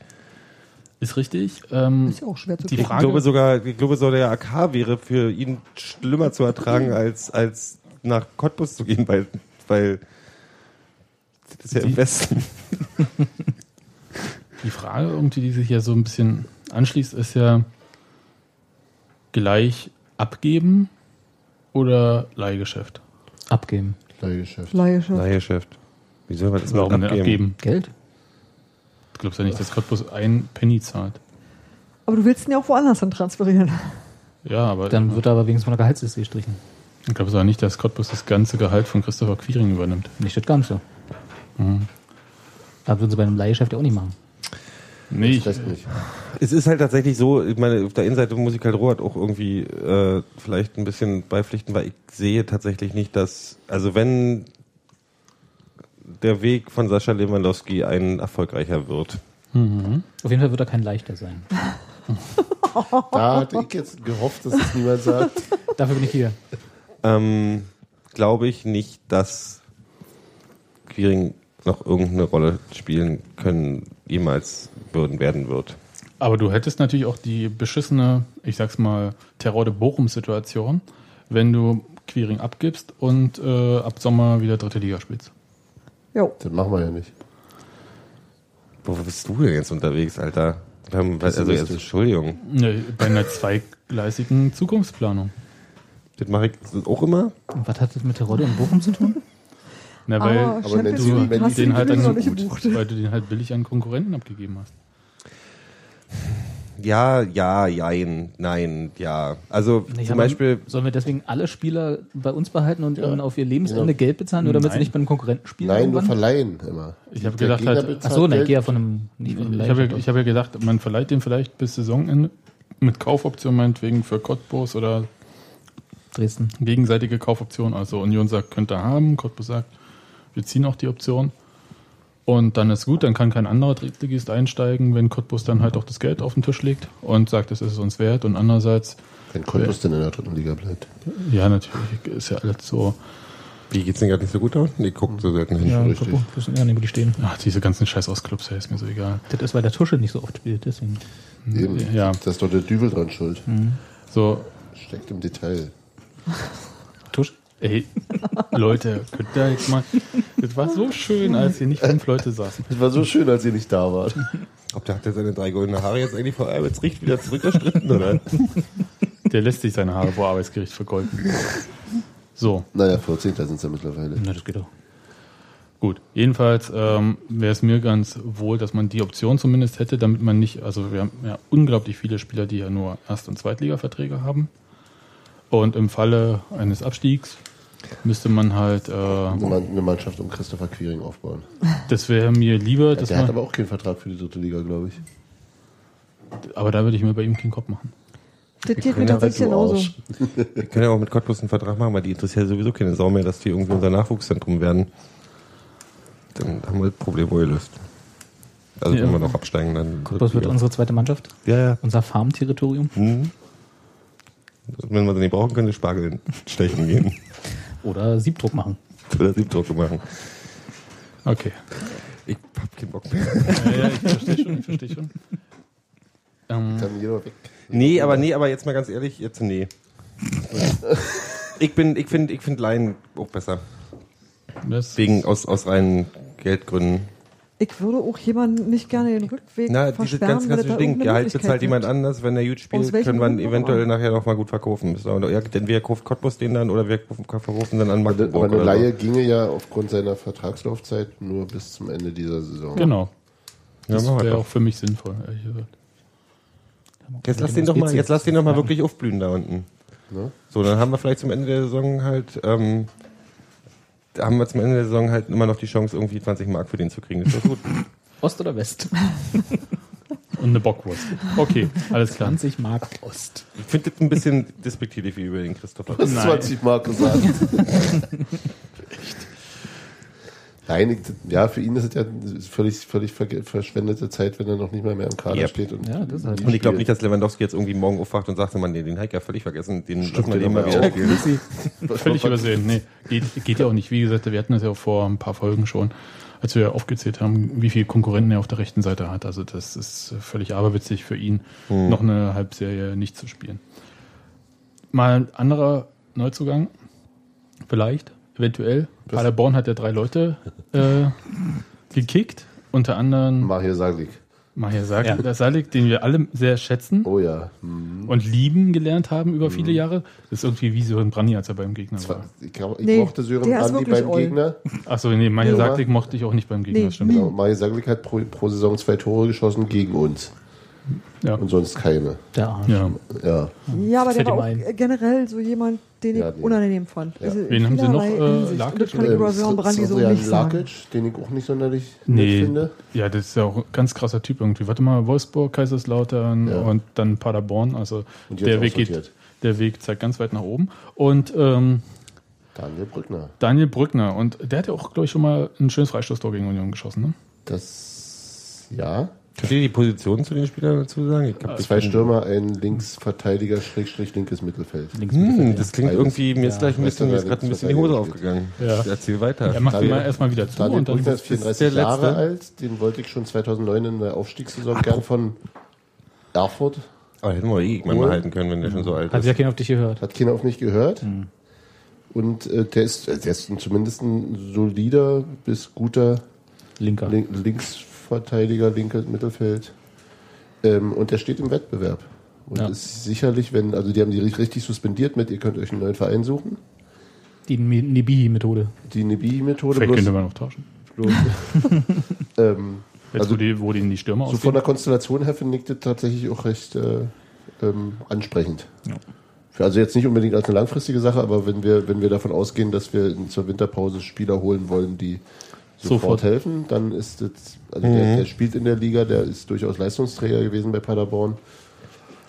[SPEAKER 1] ist richtig. Ähm,
[SPEAKER 5] Ist ja auch schwer zu
[SPEAKER 1] Die
[SPEAKER 3] Ich
[SPEAKER 1] Frage-
[SPEAKER 3] glaube sogar, ich glaube so der AK wäre für ihn schlimmer zu ertragen, als, als nach Cottbus zu gehen, weil, weil das ist ja im
[SPEAKER 1] Die-
[SPEAKER 3] Westen.
[SPEAKER 1] Die Frage irgendwie, die sich ja so ein bisschen anschließt, ist ja gleich abgeben oder Leihgeschäft?
[SPEAKER 2] abgeben.
[SPEAKER 4] Leihgeschäft.
[SPEAKER 5] Leihgeschäft.
[SPEAKER 3] Leihgeschäft. Wie soll man das
[SPEAKER 1] Warum denn abgeben?
[SPEAKER 2] Geld?
[SPEAKER 1] Du glaubst ja nicht, dass Cottbus ein Penny zahlt.
[SPEAKER 5] Aber du willst ihn ja auch woanders hin transferieren.
[SPEAKER 1] Ja, aber
[SPEAKER 2] Dann wird er aber wenigstens von der Gehaltsliste gestrichen.
[SPEAKER 1] ich glaube auch nicht, dass Cottbus das ganze Gehalt von Christopher Quiring übernimmt.
[SPEAKER 2] Nicht das Ganze. Das würden sie bei einem Leihgeschäft ja auch nicht machen.
[SPEAKER 1] Nee, ich,
[SPEAKER 4] Das nicht.
[SPEAKER 3] Es ist halt tatsächlich so, ich meine, auf der Innenseite muss ich halt Robert auch irgendwie äh, vielleicht ein bisschen beipflichten, weil ich sehe tatsächlich nicht, dass, also wenn der Weg von Sascha Lewandowski ein erfolgreicher wird,
[SPEAKER 2] Auf jeden Fall wird er kein leichter sein.
[SPEAKER 4] Da hatte ich jetzt gehofft, dass es niemand sagt.
[SPEAKER 2] Dafür bin ich hier.
[SPEAKER 3] ähm, glaube ich nicht, dass Quiring noch irgendeine Rolle spielen können, jemals würden, werden wird.
[SPEAKER 1] aber du hättest natürlich auch die beschissene, ich sag's mal, Terror de Bochum-Situation, wenn du Quiring abgibst und äh, ab Sommer wieder dritte Liga spielst.
[SPEAKER 5] Jo.
[SPEAKER 4] Das machen wir ja nicht.
[SPEAKER 3] Wo bist du denn jetzt unterwegs, Alter? Wir haben, also jetzt. Entschuldigung,
[SPEAKER 1] Ne, bei einer zweigleisigen Zukunftsplanung.
[SPEAKER 3] das mache ich auch immer.
[SPEAKER 2] Und was hat das mit der Rolle in Bochum zu tun?
[SPEAKER 1] Na, weil
[SPEAKER 5] Aber
[SPEAKER 4] aber wenn du- wenn
[SPEAKER 1] den halt
[SPEAKER 5] den
[SPEAKER 1] so
[SPEAKER 5] nicht
[SPEAKER 1] gut,
[SPEAKER 5] gebucht.
[SPEAKER 1] weil du den halt billig an Konkurrenten abgegeben hast.
[SPEAKER 3] Ja, ja, jein, nein, ja. Also
[SPEAKER 2] Nee,
[SPEAKER 3] zum Beispiel,
[SPEAKER 2] Sollen wir deswegen alle Spieler bei uns behalten und ihnen auf ihr Lebensende Geld bezahlen, nur damit sie
[SPEAKER 1] Nein.
[SPEAKER 2] nicht bei einem Konkurrenten spielen?
[SPEAKER 4] Nein, nur
[SPEAKER 2] irgendwann?
[SPEAKER 4] verleihen immer.
[SPEAKER 1] Ich habe gedacht halt-
[SPEAKER 2] Ach so, ich gehe ja von einem, nicht von einem
[SPEAKER 1] Ich habe ja, ich hab ja gedacht, man verleiht den vielleicht bis Saisonende mit Kaufoption meinetwegen für Cottbus oder.
[SPEAKER 2] Dresden.
[SPEAKER 1] gegenseitige Kaufoption. Also Union sagt, könnt ihr haben, Cottbus sagt, wir ziehen auch die Option. Und dann ist gut, dann kann kein anderer Drittligist einsteigen, wenn Cottbus dann halt auch das Geld auf den Tisch legt und sagt, es ist es uns wert. Und andererseits,
[SPEAKER 4] Wenn Cottbus denn in der dritten Liga bleibt.
[SPEAKER 1] ja, natürlich ist ja alles so,
[SPEAKER 3] wie geht's denn gerade nicht so gut aus? Die gucken so selten hin.
[SPEAKER 2] Ja,
[SPEAKER 4] richtig.
[SPEAKER 2] Cottbus, ja wo die stehen.
[SPEAKER 1] ach, diese ganzen scheiß Ostclubs, ja, ist mir so egal.
[SPEAKER 2] Das ist, weil der Tusche nicht so oft spielt, deswegen.
[SPEAKER 4] Eben.
[SPEAKER 1] Ja.
[SPEAKER 4] Da ist doch der Dübel dran schuld.
[SPEAKER 1] So,
[SPEAKER 4] Steckt im Detail.
[SPEAKER 1] Ey, Leute, könnt ihr jetzt mal, das war so schön, als hier nicht fünf Leute saßen.
[SPEAKER 4] Es war so schön, als ihr nicht da wart.
[SPEAKER 3] Ob der hat der seine drei goldene Haare jetzt eigentlich vor Arbeitsgericht wieder zurückgestritten, oder?
[SPEAKER 1] Der lässt sich seine Haare vor Arbeitsgericht vergolden. So,
[SPEAKER 4] Naja, 14. sind sie ja mittlerweile.
[SPEAKER 2] Na, das geht doch.
[SPEAKER 1] gut. Jedenfalls ähm, wäre es mir ganz wohl, dass man die Option zumindest hätte, damit man nicht, also wir haben ja unglaublich viele Spieler, die ja nur Erst- und Zweitliga-Verträge haben. Und im Falle eines Abstiegs müsste man halt, äh,
[SPEAKER 4] Eine Mann- eine Mannschaft um Christopher Quiring aufbauen.
[SPEAKER 1] das wäre mir lieber, dass
[SPEAKER 4] Der hat aber auch keinen Vertrag für die dritte Liga, glaube ich.
[SPEAKER 1] aber da würde ich mir bei ihm keinen Kopf machen.
[SPEAKER 5] Das geht mir
[SPEAKER 4] ja
[SPEAKER 5] tatsächlich
[SPEAKER 4] halt so
[SPEAKER 5] genauso.
[SPEAKER 3] Wir können ja auch mit Cottbus einen Vertrag machen, weil die interessiert sowieso keine Sau mehr, dass die irgendwie unser Nachwuchszentrum werden. Dann haben wir das Problem wohl gelöst. Also
[SPEAKER 1] Ja.
[SPEAKER 3] wenn wir noch absteigen, dann.
[SPEAKER 2] Cottbus wird unsere zweite Mannschaft.
[SPEAKER 3] ja, ja.
[SPEAKER 2] Unser Farmterritorium.
[SPEAKER 3] Mhm. Wenn wir sie nicht brauchen, können die Spargel stechen gehen.
[SPEAKER 2] Oder Siebdruck machen.
[SPEAKER 3] Oder Siebdrucke machen.
[SPEAKER 1] Okay.
[SPEAKER 3] Ich hab keinen Bock mehr.
[SPEAKER 1] Ja, ja, ich verstehe schon, ich verstehe schon. Ähm.
[SPEAKER 3] Nee, aber nee, aber jetzt mal ganz ehrlich, jetzt nee. Ich bin, ich finde, ich finde Laien auch besser.
[SPEAKER 1] das,
[SPEAKER 3] Wegen aus, aus reinen Geldgründen.
[SPEAKER 5] Ich würde auch jemanden nicht gerne den Rückweg
[SPEAKER 3] Na, dieses
[SPEAKER 5] versperren,
[SPEAKER 3] ganz klassische Ding. Gehalt
[SPEAKER 5] Möglichkeit
[SPEAKER 3] bezahlt jemand anders, wenn er gut spielt,
[SPEAKER 5] welchen
[SPEAKER 3] können wir eventuell nachher noch mal gut verkaufen. Aber- Ja, entweder kauft Cottbus den dann oder wir verkaufen dann an
[SPEAKER 4] Aber
[SPEAKER 3] Magdeburg.
[SPEAKER 4] eine
[SPEAKER 3] oder
[SPEAKER 4] Laie
[SPEAKER 3] so.
[SPEAKER 4] ginge ja aufgrund seiner Vertragslaufzeit nur bis zum Ende dieser Saison.
[SPEAKER 1] genau.
[SPEAKER 3] Ja,
[SPEAKER 1] Das
[SPEAKER 3] wir
[SPEAKER 1] wäre auch für mich sinnvoll, ehrlich gesagt.
[SPEAKER 3] Jetzt lass den doch mal, jetzt lass den doch mal wirklich aufblühen da unten.
[SPEAKER 4] Ne?
[SPEAKER 3] So, dann haben wir vielleicht zum Ende der Saison halt, ähm, haben wir zum Ende der Saison halt immer noch die Chance, irgendwie 20 Mark für den zu kriegen. Ist doch gut.
[SPEAKER 2] Ost oder West?
[SPEAKER 1] Und eine Bockwurst. Okay, alles klar.
[SPEAKER 2] 20 Mark Ost.
[SPEAKER 3] Ich finde das ein bisschen despektierlich wie über den Christopher.
[SPEAKER 4] Du hast
[SPEAKER 1] Nein.
[SPEAKER 4] 20 Mark gesagt. Nein, ja, für ihn ist es ja völlig, völlig verschwendete Zeit, wenn er noch nicht mal mehr im Kader
[SPEAKER 3] Yep.
[SPEAKER 4] steht. Und
[SPEAKER 2] Ja, das ist halt-
[SPEAKER 3] Und ich glaube nicht, dass Lewandowski jetzt irgendwie morgen aufwacht und sagt, man, den, den ich ja völlig vergessen, den lassen wir mal wieder.
[SPEAKER 1] Völlig übersehen. Nee, geht, geht ja auch nicht. Wie gesagt, wir hatten das ja auch vor ein paar Folgen schon, als wir aufgezählt haben, wie viele Konkurrenten er auf der rechten Seite hat. Also das ist völlig aberwitzig für ihn, noch eine Halbserie nicht zu spielen. Mal ein anderer Neuzugang, vielleicht, eventuell. Paderborn hat ja drei Leute äh, gekickt, unter anderem
[SPEAKER 4] Mahir Saglik.
[SPEAKER 1] Mahir Salik, ja. Salik, den wir alle sehr schätzen
[SPEAKER 4] Oh ja. Hm.
[SPEAKER 1] und lieben gelernt haben über viele Jahre. Das ist irgendwie wie Sören Brandi, als er beim Gegner war.
[SPEAKER 4] Ich, glaub, ich
[SPEAKER 5] Nee,
[SPEAKER 4] mochte Sören
[SPEAKER 5] wirklich
[SPEAKER 4] beim
[SPEAKER 5] oll.
[SPEAKER 4] Gegner.
[SPEAKER 1] Achso, nee, Mahir Salik mochte ich auch nicht beim Gegner,
[SPEAKER 5] Nee,
[SPEAKER 1] stimmt.
[SPEAKER 4] Genau, Mahir Saglik hat pro, pro Saison zwei Tore geschossen gegen uns.
[SPEAKER 1] Ja.
[SPEAKER 4] Und sonst keine.
[SPEAKER 2] Der Arsch.
[SPEAKER 1] Ja.
[SPEAKER 4] Ja.
[SPEAKER 5] Ja, aber der war auch
[SPEAKER 2] ein.
[SPEAKER 5] generell so jemand, den ich
[SPEAKER 4] Ja, nee.
[SPEAKER 5] unangenehm fand. Also in
[SPEAKER 1] Wen haben Sie noch, äh. Lakic
[SPEAKER 5] kann ich
[SPEAKER 4] Ähm,
[SPEAKER 5] über so nicht.
[SPEAKER 4] Lakic, den ich auch nicht sonderlich
[SPEAKER 1] Nee,
[SPEAKER 4] nett finde.
[SPEAKER 1] ja, das ist ja auch ein ganz krasser Typ irgendwie. Warte mal, Wolfsburg, Kaiserslautern
[SPEAKER 4] Ja.
[SPEAKER 1] und dann Paderborn. Also der Weg, geht, der Weg zeigt ganz weit nach oben. Und ähm,
[SPEAKER 4] Daniel Brückner.
[SPEAKER 1] Daniel Brückner. Und der hat ja auch, glaube ich, schon mal ein schönes Freistoßtor gegen Union geschossen. Ne?
[SPEAKER 4] Das, ja.
[SPEAKER 3] Könnt ihr die Position zu den Spielern dazu sagen? Die
[SPEAKER 4] Zwei Stürmer, ein Linksverteidiger, Schrägstrich, linkes Mittelfeld.
[SPEAKER 3] Hm, das klingt irgendwie, mir ist gleich ein bisschen, mir ist gerade ein
[SPEAKER 4] links
[SPEAKER 3] bisschen die Hose aufgegangen.
[SPEAKER 1] Ja.
[SPEAKER 3] Erzähl weiter.
[SPEAKER 1] Er macht immer erstmal wieder zu
[SPEAKER 4] Daniel
[SPEAKER 1] und dann
[SPEAKER 4] ist
[SPEAKER 3] ist der
[SPEAKER 4] 34 Jahre
[SPEAKER 3] Letzte.
[SPEAKER 4] alt. Den wollte ich schon 2009 in der Aufstiegssaison gern von Erfurt.
[SPEAKER 3] Aber hätten wir eh mal halten können, wenn der schon so alt
[SPEAKER 2] Hat
[SPEAKER 3] ist.
[SPEAKER 2] ja keiner auf dich gehört.
[SPEAKER 4] Hat keiner auf mich gehört.
[SPEAKER 1] Hm.
[SPEAKER 4] Und äh, der, ist, der ist zumindest ein solider bis guter
[SPEAKER 2] Linker.
[SPEAKER 4] Link, Linksverteidiger, linkes Mittelfeld. Ähm, und der steht im Wettbewerb. Und
[SPEAKER 2] Ja.
[SPEAKER 4] ist sicherlich, wenn, also die haben die richtig suspendiert mit, ihr könnt euch einen neuen Verein suchen.
[SPEAKER 2] Die Nebihi-Methode.
[SPEAKER 4] Die Nebi-Methode.
[SPEAKER 1] Vielleicht könnte man auch tauschen.
[SPEAKER 4] bloß- ähm,
[SPEAKER 1] Jetzt,
[SPEAKER 4] Also-
[SPEAKER 1] wo, die, wo die die Stürmer
[SPEAKER 4] so von
[SPEAKER 1] ausgehen.
[SPEAKER 4] der Konstellation her finde ich das tatsächlich auch recht äh, ähm, ansprechend.
[SPEAKER 1] Ja.
[SPEAKER 4] Also jetzt nicht unbedingt als eine langfristige Sache, aber wenn wir, wenn wir davon ausgehen, dass wir in, zur Winterpause Spieler holen wollen, die sofort,
[SPEAKER 1] Sofort.
[SPEAKER 4] helfen, dann ist das, also der, der spielt in der Liga, der ist durchaus Leistungsträger gewesen bei Paderborn.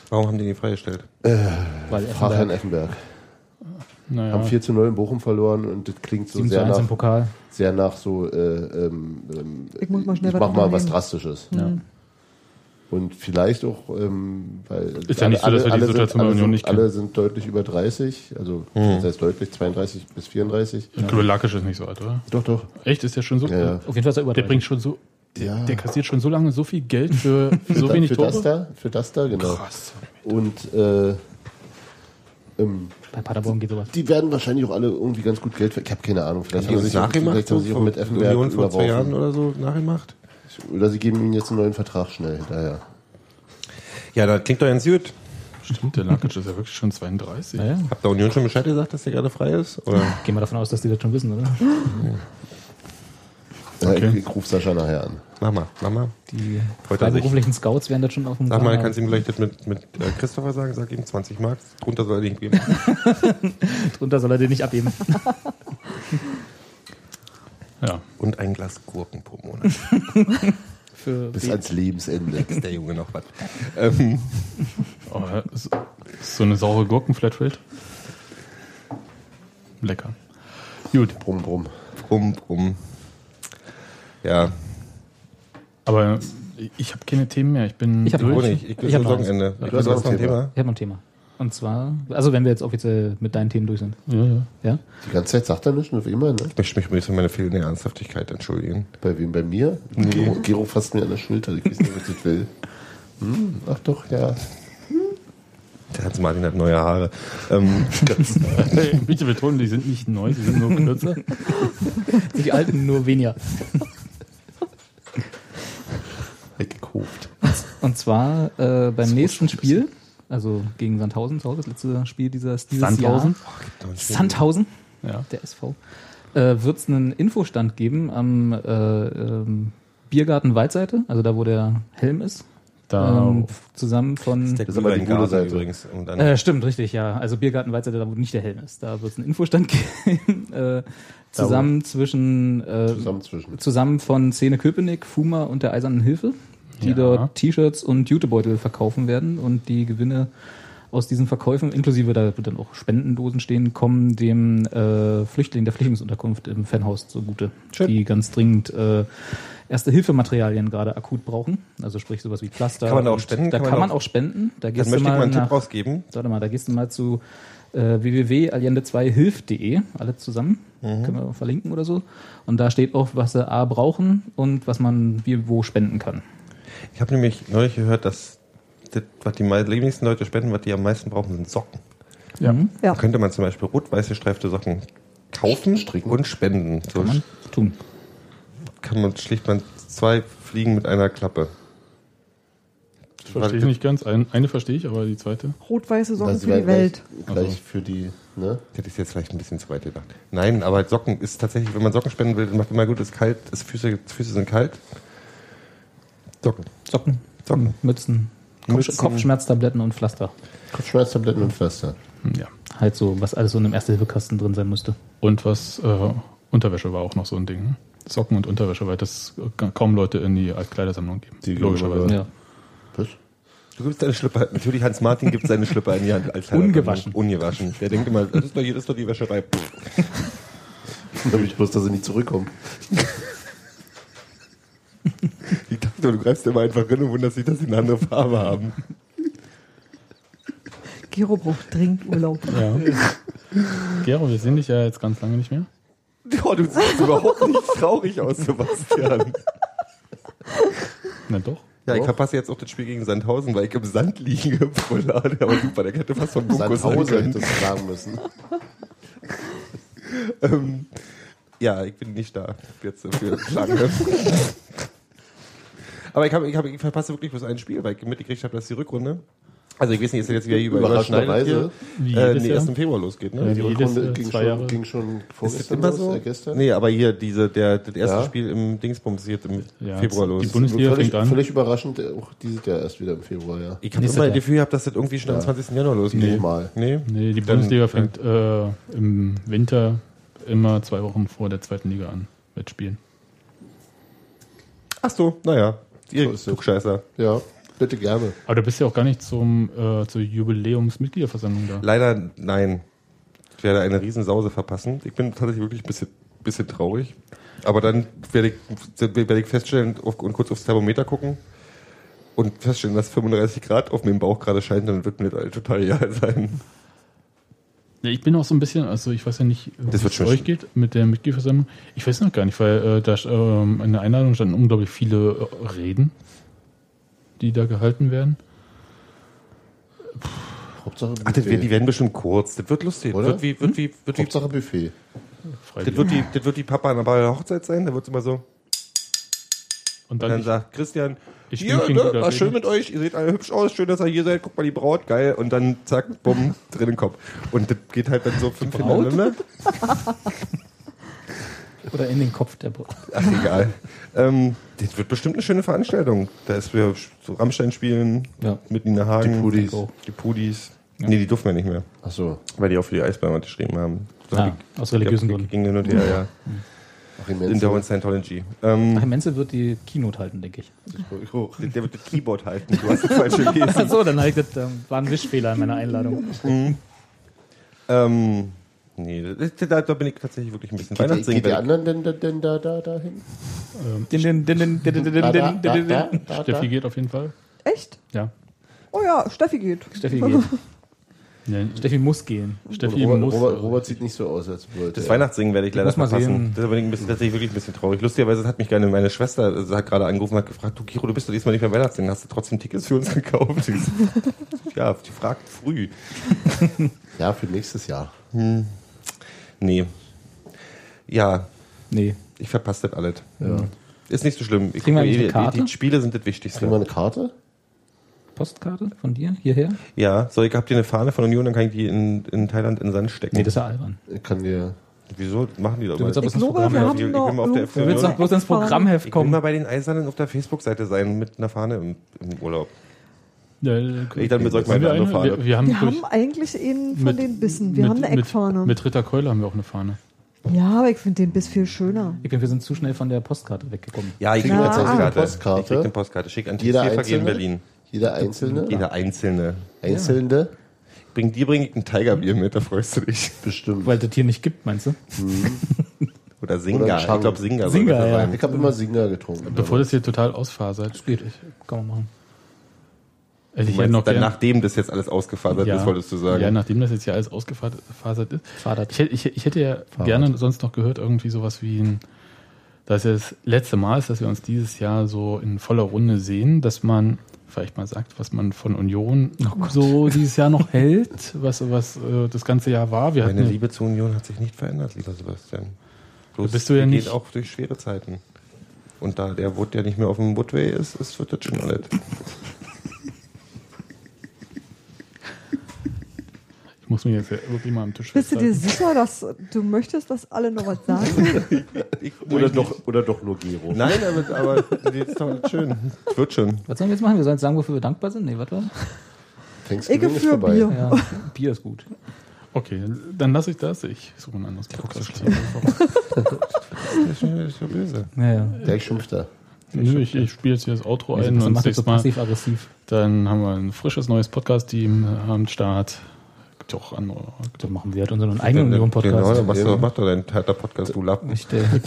[SPEAKER 3] Warum haben die ihn freigestellt?
[SPEAKER 2] Weil
[SPEAKER 4] Frag Herrn
[SPEAKER 2] Effenberg
[SPEAKER 4] Effenberg.
[SPEAKER 1] Naja.
[SPEAKER 4] Haben 4 zu 0 in Bochum verloren und das klingt so
[SPEAKER 2] 7 zu
[SPEAKER 4] sehr
[SPEAKER 2] 1 im
[SPEAKER 4] nach,
[SPEAKER 2] Pokal.
[SPEAKER 4] sehr nach so, äh, ähm, ähm,
[SPEAKER 5] Ich muss mal schnell
[SPEAKER 4] ich
[SPEAKER 5] was
[SPEAKER 4] mach mal was. Drastisches.
[SPEAKER 2] Ja.
[SPEAKER 4] Und vielleicht auch, ähm, weil
[SPEAKER 1] Ist ja nicht so, dass wir die Situation
[SPEAKER 4] sind,
[SPEAKER 1] bei
[SPEAKER 4] alle,
[SPEAKER 1] Union
[SPEAKER 4] sind,
[SPEAKER 1] nicht kennen.
[SPEAKER 4] alle sind deutlich über 30, also das heißt deutlich 32 bis 34.
[SPEAKER 1] Ich glaube, Lakic ist nicht so alt, oder?
[SPEAKER 4] Doch, doch.
[SPEAKER 1] Echt? Ist der schon so?
[SPEAKER 4] Ja, ja.
[SPEAKER 2] Auf jeden Fall ist er über
[SPEAKER 1] Der
[SPEAKER 2] 30.
[SPEAKER 1] bringt schon so. Der,
[SPEAKER 4] Ja.
[SPEAKER 1] der kassiert schon so lange so viel Geld für, für so
[SPEAKER 4] Da-
[SPEAKER 1] wenig
[SPEAKER 4] für
[SPEAKER 1] Tore.
[SPEAKER 4] das da, für das da, genau.
[SPEAKER 1] Krass.
[SPEAKER 4] Und äh, ähm,
[SPEAKER 2] Bei Paderborn geht sowas.
[SPEAKER 4] die werden wahrscheinlich auch alle irgendwie ganz gut Geld. ver- Ich habe keine Ahnung. Vielleicht
[SPEAKER 3] Haben
[SPEAKER 4] sie sich, auch-
[SPEAKER 3] nachgemacht?
[SPEAKER 4] vielleicht haben sie sich auch mit Effenberg
[SPEAKER 3] Union vor zwei Jahren oder so nachgemacht?
[SPEAKER 4] Oder sie geben ihnen jetzt einen neuen Vertrag schnell hinterher.
[SPEAKER 3] Ja, das klingt doch ganz gut.
[SPEAKER 1] Stimmt, der Lakic ist ja wirklich schon 32.
[SPEAKER 2] Naja,
[SPEAKER 3] Habt ihr Union schon Bescheid gesagt, dass der gerade frei ist? Oder?
[SPEAKER 2] gehen wir davon aus, dass die das schon wissen, oder?
[SPEAKER 4] Ja,
[SPEAKER 1] Okay.
[SPEAKER 4] ich, ich rufe Sascha nachher an.
[SPEAKER 3] Mach mal, mach mal.
[SPEAKER 2] Die
[SPEAKER 3] er
[SPEAKER 2] freiberuflichen Scouts werden das schon auf dem
[SPEAKER 3] Sag mal, kannst du ihm vielleicht das mit, mit äh, Christopher sagen? Sag ihm 20 Mark. Drunter soll er nicht geben.
[SPEAKER 2] Drunter soll er den nicht abheben.
[SPEAKER 1] Ja.
[SPEAKER 3] Und ein Glas Gurken pro Monat.
[SPEAKER 2] Für
[SPEAKER 4] Bis
[SPEAKER 2] die-
[SPEAKER 4] ans Lebensende.
[SPEAKER 3] Ist der Junge noch was? Ähm,
[SPEAKER 1] Oh, so, so eine saure Gurken-Flatrate. Lecker. Gut,
[SPEAKER 4] Brumm, brumm.
[SPEAKER 3] brumm, brumm. Ja,
[SPEAKER 1] aber ich habe keine Themen mehr. Ich bin
[SPEAKER 2] Ich hab
[SPEAKER 1] durch.
[SPEAKER 3] wo nicht? Ich
[SPEAKER 2] Ich
[SPEAKER 3] bin
[SPEAKER 2] hab
[SPEAKER 3] zum
[SPEAKER 2] noch.
[SPEAKER 4] Du
[SPEAKER 3] Ich
[SPEAKER 4] hast
[SPEAKER 3] du
[SPEAKER 4] noch
[SPEAKER 3] noch
[SPEAKER 4] ein
[SPEAKER 3] Thema.
[SPEAKER 2] Ich habe noch ein Thema. Und zwar, also wenn wir jetzt offiziell mit deinen Themen durch sind.
[SPEAKER 1] Ja, ja.
[SPEAKER 2] Ja?
[SPEAKER 4] Die ganze Zeit sagt er nichts, nur wie immer, ne?
[SPEAKER 3] Ich möchte mich für meine fehlende Ernsthaftigkeit entschuldigen.
[SPEAKER 4] Bei wem? Bei mir? Gero, Gero fasst mir an der Schulter. Ich weiß nicht, was ich will. Hm, ach doch, ja.
[SPEAKER 3] Der Hans Martin hat neue Haare. Ähm,
[SPEAKER 1] Bitte betonen, die sind nicht neu, die sind nur kürzer.
[SPEAKER 2] Die alten nur weniger.
[SPEAKER 4] Weggekauft.
[SPEAKER 2] Und zwar äh, beim nächsten Spiel, also gegen Sandhausen, zu Hause, das letzte Spiel dieses, dieses
[SPEAKER 1] Sandhausen?
[SPEAKER 2] Jahr. Sandhausen,
[SPEAKER 1] Ja.
[SPEAKER 2] der SV, äh, wird es einen Infostand geben am äh, ähm, Biergarten Waldseite, also da, wo der Helm ist.
[SPEAKER 1] Da
[SPEAKER 2] Ähm, zusammen von.
[SPEAKER 3] Der
[SPEAKER 4] Das ist aber die gute Seite.
[SPEAKER 3] übrigens. Und dann,
[SPEAKER 2] Äh, stimmt, richtig, ja. Also Biergarten Weizer, da wo nicht der Helm ist. Da wird es einen Infostand geben. Äh, zusammen zwischen äh,
[SPEAKER 4] Zusammen zwischen.
[SPEAKER 2] zusammen von Szene Köpenick, Fuma und der Eisernen Hilfe, die
[SPEAKER 1] Ja.
[SPEAKER 2] dort T-Shirts und Jutebeutel verkaufen werden und die Gewinne aus diesen Verkäufen, inklusive da wird dann auch Spendendosen stehen, kommen dem äh, Flüchtling der Flüchtlingsunterkunft im Fanhaus zugute,
[SPEAKER 3] Schön.
[SPEAKER 2] die ganz dringend äh, Erste-Hilfematerialien gerade akut brauchen. Also sprich sowas wie Pflaster.
[SPEAKER 3] Kann man da auch spenden?
[SPEAKER 2] Da
[SPEAKER 3] Kann man
[SPEAKER 2] man auch spenden. Da gehst du
[SPEAKER 3] möchte ich mal
[SPEAKER 2] mal
[SPEAKER 3] einen Tipp
[SPEAKER 2] nach,
[SPEAKER 3] rausgeben.
[SPEAKER 2] Warte mal, da gehst du mal zu äh, www.allende2hilf.de, alle zusammen,
[SPEAKER 3] Mhm.
[SPEAKER 2] können wir verlinken oder so. Und da steht auch, was sie A brauchen und was man wie wo spenden kann.
[SPEAKER 3] Ich habe nämlich neulich gehört, dass das, was die wenigsten Leute spenden, was die am meisten brauchen, sind Socken.
[SPEAKER 1] Ja.
[SPEAKER 2] Mhm.
[SPEAKER 5] Ja.
[SPEAKER 3] Da könnte man zum Beispiel rot-weiß gestreifte Socken kaufen
[SPEAKER 4] Stricken.
[SPEAKER 3] und spenden. So
[SPEAKER 2] Kann man tun.
[SPEAKER 3] kann man schlicht man zwei Fliegen mit einer Klappe.
[SPEAKER 1] Das verstehe ich nicht ganz. Ein, eine verstehe ich, aber die zweite.
[SPEAKER 5] Rot-weiße Socken
[SPEAKER 4] Das
[SPEAKER 5] für die Welt.
[SPEAKER 4] Gleich,
[SPEAKER 1] Also.
[SPEAKER 4] für die, ne?
[SPEAKER 3] Hätte ich jetzt vielleicht ein bisschen zu weit gedacht. Nein, aber Socken ist tatsächlich, wenn man Socken spenden will, macht immer gut, es ist kalt, es Füße, Füße sind kalt. Socken.
[SPEAKER 2] Socken,
[SPEAKER 3] Socken.
[SPEAKER 2] Mützen,
[SPEAKER 3] Mützen.
[SPEAKER 2] Kopfschmerztabletten und Pflaster.
[SPEAKER 4] Kopfschmerztabletten und Pflaster.
[SPEAKER 1] Hm, Ja.
[SPEAKER 2] Halt so, was alles so in einem Erste-Hilfe-Kasten drin sein müsste.
[SPEAKER 1] Und was, äh, Unterwäsche war auch noch so ein Ding. ne? Socken und Unterwäsche, weil das kaum Leute in die Altkleidersammlung geben.
[SPEAKER 4] Die
[SPEAKER 1] logischerweise.
[SPEAKER 2] Ja.
[SPEAKER 4] Was?
[SPEAKER 3] Du gibst deine Schlüpper, natürlich Hans Martin gibt seine Schlüpper in die Hand als
[SPEAKER 2] Ungewaschen.
[SPEAKER 3] Ungewaschen. Der denkt immer, das ist doch hier, das ist doch die Wäscherei.
[SPEAKER 4] Nämlich bloß, dass sie nicht zurückkommen.
[SPEAKER 3] Du greifst immer einfach rein und wunderst dich, dass sie eine andere Farbe haben.
[SPEAKER 5] Gero braucht dringend Urlaub.
[SPEAKER 1] Ja. Gero, wir sehen dich ja jetzt ganz lange nicht mehr.
[SPEAKER 3] Oh, du siehst überhaupt nicht traurig aus, Sebastian.
[SPEAKER 1] Na doch.
[SPEAKER 3] Ja, ich verpasse jetzt auch das Spiel gegen Sandhausen, weil ich im Sand liege. Aber super, der hätte fast von Bunko sein können.
[SPEAKER 4] sagen müssen.
[SPEAKER 3] Ähm, ja, ich bin nicht da jetzt für Schlange. Aber ich, hab, ich, hab, ich verpasse wirklich bloß ein Spiel, weil ich mitgekriegt habe, dass die Rückrunde. Also ich weiß nicht, ist das jetzt wieder über
[SPEAKER 4] Überraschenderweise.
[SPEAKER 1] Wie
[SPEAKER 3] Äh, nee, erst im Februar losgeht, ne?
[SPEAKER 1] Ja,
[SPEAKER 4] Die Rückrunde
[SPEAKER 1] äh,
[SPEAKER 4] ging schon, ging schon
[SPEAKER 3] Ist das
[SPEAKER 4] vorgestern
[SPEAKER 3] immer
[SPEAKER 4] los,
[SPEAKER 3] so?
[SPEAKER 4] äh, gestern.
[SPEAKER 3] Nee, aber hier, diese, der, das erste
[SPEAKER 4] Ja.
[SPEAKER 3] Spiel im Dingsbums geht im
[SPEAKER 1] Ja,
[SPEAKER 3] Februar
[SPEAKER 1] die
[SPEAKER 3] los.
[SPEAKER 1] Bundesliga
[SPEAKER 4] völlig,
[SPEAKER 1] fängt an.
[SPEAKER 4] völlig überraschend, äh, auch dieses Jahr erst wieder im Februar, ja.
[SPEAKER 3] Ich habe immer das. Gefühl gehabt, dass das irgendwie schon am
[SPEAKER 4] Ja.
[SPEAKER 3] 20. Januar losgeht.
[SPEAKER 4] Nee. Mal.
[SPEAKER 3] Nee?
[SPEAKER 1] Nee, die
[SPEAKER 3] Dann-
[SPEAKER 1] Bundesliga fängt äh, im Winter immer zwei Wochen vor der zweiten Liga an mit Spielen.
[SPEAKER 3] Ach so, naja. Ihr
[SPEAKER 4] So.
[SPEAKER 3] Klugscheißer.
[SPEAKER 4] Ja, bitte gerne.
[SPEAKER 1] Aber du bist ja auch gar nicht zum, äh, zur Jubiläumsmitgliederversammlung da.
[SPEAKER 3] Leider nein. Ich werde eine Riesensause verpassen. Ich bin tatsächlich wirklich ein bisschen, bisschen traurig. Aber dann werde ich, werde ich feststellen und kurz aufs Thermometer gucken und feststellen, dass 35 Grad auf meinem Bauch gerade scheint, dann wird mir das total egal sein.
[SPEAKER 1] Ja, ich bin auch so ein bisschen, also ich weiß ja nicht, wie
[SPEAKER 3] Das
[SPEAKER 1] es euch geht mit der Mitgliederversammlung. Ich weiß noch gar nicht, weil äh, da ähm, in der Einladung standen unglaublich viele äh, Reden, die da gehalten werden.
[SPEAKER 4] Hauptsache
[SPEAKER 3] Ach, das die werden bestimmt kurz. Das wird lustig.
[SPEAKER 4] Oder?
[SPEAKER 3] Wird wie, wird wie, wird wie,
[SPEAKER 4] Hauptsache Buffet.
[SPEAKER 3] Das wird die, das wird die Papa an der Hochzeit sein. Da wird es immer so.
[SPEAKER 1] Und
[SPEAKER 3] Und
[SPEAKER 1] dann,
[SPEAKER 3] dann
[SPEAKER 1] ich,
[SPEAKER 3] sagt Christian,
[SPEAKER 1] ich
[SPEAKER 3] hier, ne, war schön
[SPEAKER 1] Redner.
[SPEAKER 3] mit euch, ihr seht alle hübsch aus, schön, dass ihr hier seid, guckt mal die Braut, geil. Und dann zack, bumm, drin im Kopf. Und das geht halt dann so fünf
[SPEAKER 2] Braut?
[SPEAKER 3] hintereinander.
[SPEAKER 2] Oder in den Kopf der Brust.
[SPEAKER 3] Ach, egal. ähm, das wird bestimmt eine schöne Veranstaltung. Da ist wir so Rammstein spielen
[SPEAKER 2] Ja.
[SPEAKER 3] mit Nina Hagen.
[SPEAKER 4] Die Pudis.
[SPEAKER 3] Die Pudis. Nee, die durften wir nicht mehr,
[SPEAKER 4] Ach so.
[SPEAKER 3] weil die auch für die Eisbahn unterschrieben haben. So
[SPEAKER 2] Ah, aus religiösen Gründen.
[SPEAKER 3] Ging hin und her, ja.
[SPEAKER 4] Achim
[SPEAKER 3] In der
[SPEAKER 4] Menzel.
[SPEAKER 3] Scientology. Ähm,
[SPEAKER 2] Ach, Menzel wird die Keynote halten, denke ich.
[SPEAKER 3] der der wird das Keyboard halten. Du hast das falsche gelesen.
[SPEAKER 2] Achso, dann habe ich das, ähm, war ein Wischfehler in meiner Einladung.
[SPEAKER 3] Ähm, nee, da, da bin ich tatsächlich wirklich ein bisschen
[SPEAKER 4] Geht, die-
[SPEAKER 3] Weihnachtssingen.
[SPEAKER 4] geht
[SPEAKER 3] ich-
[SPEAKER 4] anderen denn, denn, denn da, da, da hin?
[SPEAKER 1] Steffi
[SPEAKER 4] da.
[SPEAKER 1] geht auf jeden Fall.
[SPEAKER 5] Echt?
[SPEAKER 1] Ja.
[SPEAKER 5] Oh ja, Steffi geht.
[SPEAKER 2] Steffi geht.
[SPEAKER 1] ja
[SPEAKER 2] Steffi muss gehen.
[SPEAKER 1] Steffi
[SPEAKER 4] Robert,
[SPEAKER 1] muss.
[SPEAKER 4] Robert, Robert sieht nicht so aus, als wollte
[SPEAKER 3] Das
[SPEAKER 4] er.
[SPEAKER 3] Weihnachtssingen werde ich leider
[SPEAKER 2] muss mal
[SPEAKER 3] verpassen.
[SPEAKER 2] sehen.
[SPEAKER 3] Das ist aber ein bisschen, tatsächlich wirklich ein bisschen traurig. Lustigerweise hat mich gerne meine Schwester also hat gerade angerufen und hat gefragt, du Kiro, du bist doch diesmal nicht mehr Weihnachtssingen, hast du trotzdem Tickets für uns gekauft? Ich ja, die fragt früh.
[SPEAKER 4] Ja, für nächstes Jahr.
[SPEAKER 3] Nee. Ja,
[SPEAKER 2] Nee.
[SPEAKER 3] ich verpasse das alles.
[SPEAKER 4] Ja.
[SPEAKER 3] Ist nicht so schlimm. Ich
[SPEAKER 2] Kriegen wir eine
[SPEAKER 3] die,
[SPEAKER 2] Karte?
[SPEAKER 3] die Spiele sind das
[SPEAKER 4] Kriegen wir
[SPEAKER 3] Wichtigste.
[SPEAKER 4] eine Karte?
[SPEAKER 2] Postkarte von dir hierher?
[SPEAKER 3] Ja, soll ich, habt ihr eine Fahne von Union, dann kann ich die in, in Thailand in den Sand stecken.
[SPEAKER 2] Nee, das ist ja albern.
[SPEAKER 4] Ich kann dir.
[SPEAKER 3] Wieso machen die
[SPEAKER 2] willst
[SPEAKER 3] mal?
[SPEAKER 5] Ich
[SPEAKER 2] ins
[SPEAKER 5] glaube,
[SPEAKER 2] Programm
[SPEAKER 5] wir haben
[SPEAKER 3] Ich will
[SPEAKER 5] noch
[SPEAKER 3] mal auf der
[SPEAKER 5] irgendwo-
[SPEAKER 2] Du willst doch bloß ins Programmheft
[SPEAKER 3] Ich will
[SPEAKER 2] kommen.
[SPEAKER 3] mal bei den Eisernen auf der Facebook-Seite sein mit einer Fahne im, im Urlaub.
[SPEAKER 1] Ja,
[SPEAKER 3] Ich dann besorge
[SPEAKER 1] haben
[SPEAKER 3] meine
[SPEAKER 1] eine?
[SPEAKER 3] Fahne.
[SPEAKER 1] Wir, wir haben,
[SPEAKER 5] Wir haben eigentlich einen von
[SPEAKER 1] mit-
[SPEAKER 5] den Bissen. Wir
[SPEAKER 1] mit,
[SPEAKER 5] haben eine Eckfahne.
[SPEAKER 1] Mit, mit Ritter Keule haben wir auch eine Fahne.
[SPEAKER 5] ja, aber ich finde den Biss viel schöner.
[SPEAKER 2] Ich finde, wir sind zu schnell von der Postkarte weggekommen.
[SPEAKER 3] Ja, ich krieg
[SPEAKER 5] Na,
[SPEAKER 3] eine Postkarte.
[SPEAKER 4] Postkarte.
[SPEAKER 3] Ich krieg eine Postkarte. Schick an die CVG in? Berlin.
[SPEAKER 4] Jeder Einzelne?
[SPEAKER 3] Jeder Einzelne.
[SPEAKER 4] Einzelne?
[SPEAKER 3] Bring, dir bringe ich ein Tigerbier mit, da freust du dich.
[SPEAKER 4] Bestimmt.
[SPEAKER 2] Weil das hier nicht gibt, meinst du?
[SPEAKER 3] Oder Singa.
[SPEAKER 4] Oder
[SPEAKER 3] ich glaube Singa.
[SPEAKER 2] Singa, ja.
[SPEAKER 3] sein.
[SPEAKER 4] Ich habe immer Singer getrunken.
[SPEAKER 1] Bevor das hier total ausfasert.
[SPEAKER 2] Geht. Kann man machen.
[SPEAKER 1] Also ich
[SPEAKER 3] meinst,
[SPEAKER 1] noch
[SPEAKER 3] dann
[SPEAKER 1] gern,
[SPEAKER 3] nachdem das jetzt alles ausgefasert ist, wolltest du sagen.
[SPEAKER 1] Ja, nachdem das jetzt ja alles ausgefasert ist.
[SPEAKER 2] Fadert.
[SPEAKER 1] Ich hätte, ich, ich hätte ja gerne sonst noch gehört, irgendwie sowas wie ein, dass es das letzte Mal ist, dass wir uns dieses Jahr so in voller Runde sehen, dass man vielleicht mal sagt, was man von Union so dieses Jahr noch hält, was, was äh, das ganze Jahr war. Wir
[SPEAKER 3] Meine
[SPEAKER 1] hatten,
[SPEAKER 3] Liebe zur Union hat sich nicht verändert, lieber Sebastian. Bloß
[SPEAKER 1] bist du ja
[SPEAKER 3] die
[SPEAKER 1] nicht-
[SPEAKER 3] geht auch durch schwere Zeiten. Und da der Wood ja nicht mehr auf dem Woodway ist, ist wird das schon alles.
[SPEAKER 1] Muss mir jetzt ja wirklich mal am Tisch
[SPEAKER 5] Bist du dir sicher, dass du möchtest, dass alle noch was sagen?
[SPEAKER 4] Oder doch, oder doch nur Gero.
[SPEAKER 3] Nein, aber, aber jetzt ist doch schön. Wird schon.
[SPEAKER 2] Was sollen wir jetzt machen? Wir sollen jetzt sagen, wofür wir dankbar sind? Nee, was war?
[SPEAKER 4] Thanksgiving
[SPEAKER 5] Ich
[SPEAKER 4] ist
[SPEAKER 5] für
[SPEAKER 4] vorbei.
[SPEAKER 5] Bier.
[SPEAKER 2] Ja, Bier ist gut.
[SPEAKER 1] Okay, dann lasse ich das. Ich suche ein anderes podcast
[SPEAKER 3] Das ist schon, das ist schon böse.
[SPEAKER 2] Ja, ja.
[SPEAKER 4] Gleich schimpft er.
[SPEAKER 1] Nö, ich, ich spiele jetzt hier das Outro
[SPEAKER 2] Also,
[SPEAKER 1] ein und
[SPEAKER 2] macht das so
[SPEAKER 1] Mal,
[SPEAKER 2] passiv-aggressiv.
[SPEAKER 1] dann haben wir ein frisches neues Podcast-Team am Start. Gibt ja auch andere.
[SPEAKER 2] Dann machen wir halt unseren eigenen
[SPEAKER 3] Genau,
[SPEAKER 2] Union-Podcast.
[SPEAKER 3] dann machst du, mach doch deinen harter Podcast, du Lappen.
[SPEAKER 2] Nicht der.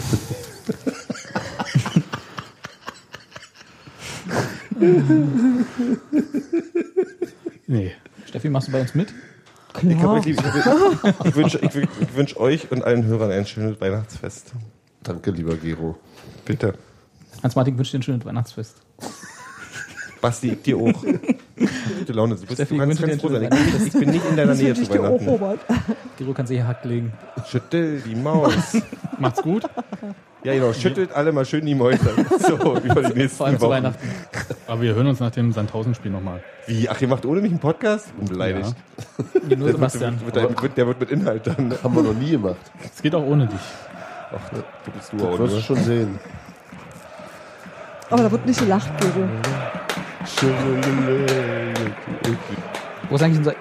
[SPEAKER 1] Nee.
[SPEAKER 2] Steffi, machst du bei uns mit?
[SPEAKER 3] Ich,
[SPEAKER 5] Klar.
[SPEAKER 3] ich, ich wünsche ich, wünsch- ich wünsch euch und allen Hörern ein schönes Weihnachtsfest.
[SPEAKER 4] Danke, lieber Gero.
[SPEAKER 3] Bitte.
[SPEAKER 2] Hans-Martin wünscht dir ein schönes Weihnachtsfest.
[SPEAKER 3] Basti, ich dir auch. Gute Laune. Du, bist,
[SPEAKER 2] Steffi,
[SPEAKER 3] du kannst ganz froh sein.
[SPEAKER 2] ein
[SPEAKER 3] Ich bin, nicht, ich bin nicht in deiner Nähe zu.
[SPEAKER 5] Robert.
[SPEAKER 2] Gero kann sich hier Hack legen.
[SPEAKER 3] Schüttel die Maus.
[SPEAKER 1] Macht's gut.
[SPEAKER 3] Ja, genau. Schüttelt alle mal schön die Mäuse. So, über die nächsten
[SPEAKER 2] Vor allem zu
[SPEAKER 3] Wochen.
[SPEAKER 2] Weihnachten.
[SPEAKER 1] Aber wir hören uns nach dem Sandhausen-Spiel nochmal.
[SPEAKER 3] Wie? Ach, ihr macht ohne mich einen Podcast? Unbeleidigt.
[SPEAKER 2] Nee, nur
[SPEAKER 3] Der, wird,
[SPEAKER 2] Sebastian.
[SPEAKER 3] wird, der, wird, der wird mit Inhalt dann.
[SPEAKER 4] Haben wir noch nie gemacht.
[SPEAKER 1] Es geht auch ohne dich.
[SPEAKER 3] Ach, du bist du
[SPEAKER 4] Das
[SPEAKER 3] auch,
[SPEAKER 4] wirst du
[SPEAKER 3] ne?
[SPEAKER 4] schon sehen.
[SPEAKER 5] Aber da wird nicht gelacht, Gero.
[SPEAKER 2] Wo ist eigentlich unser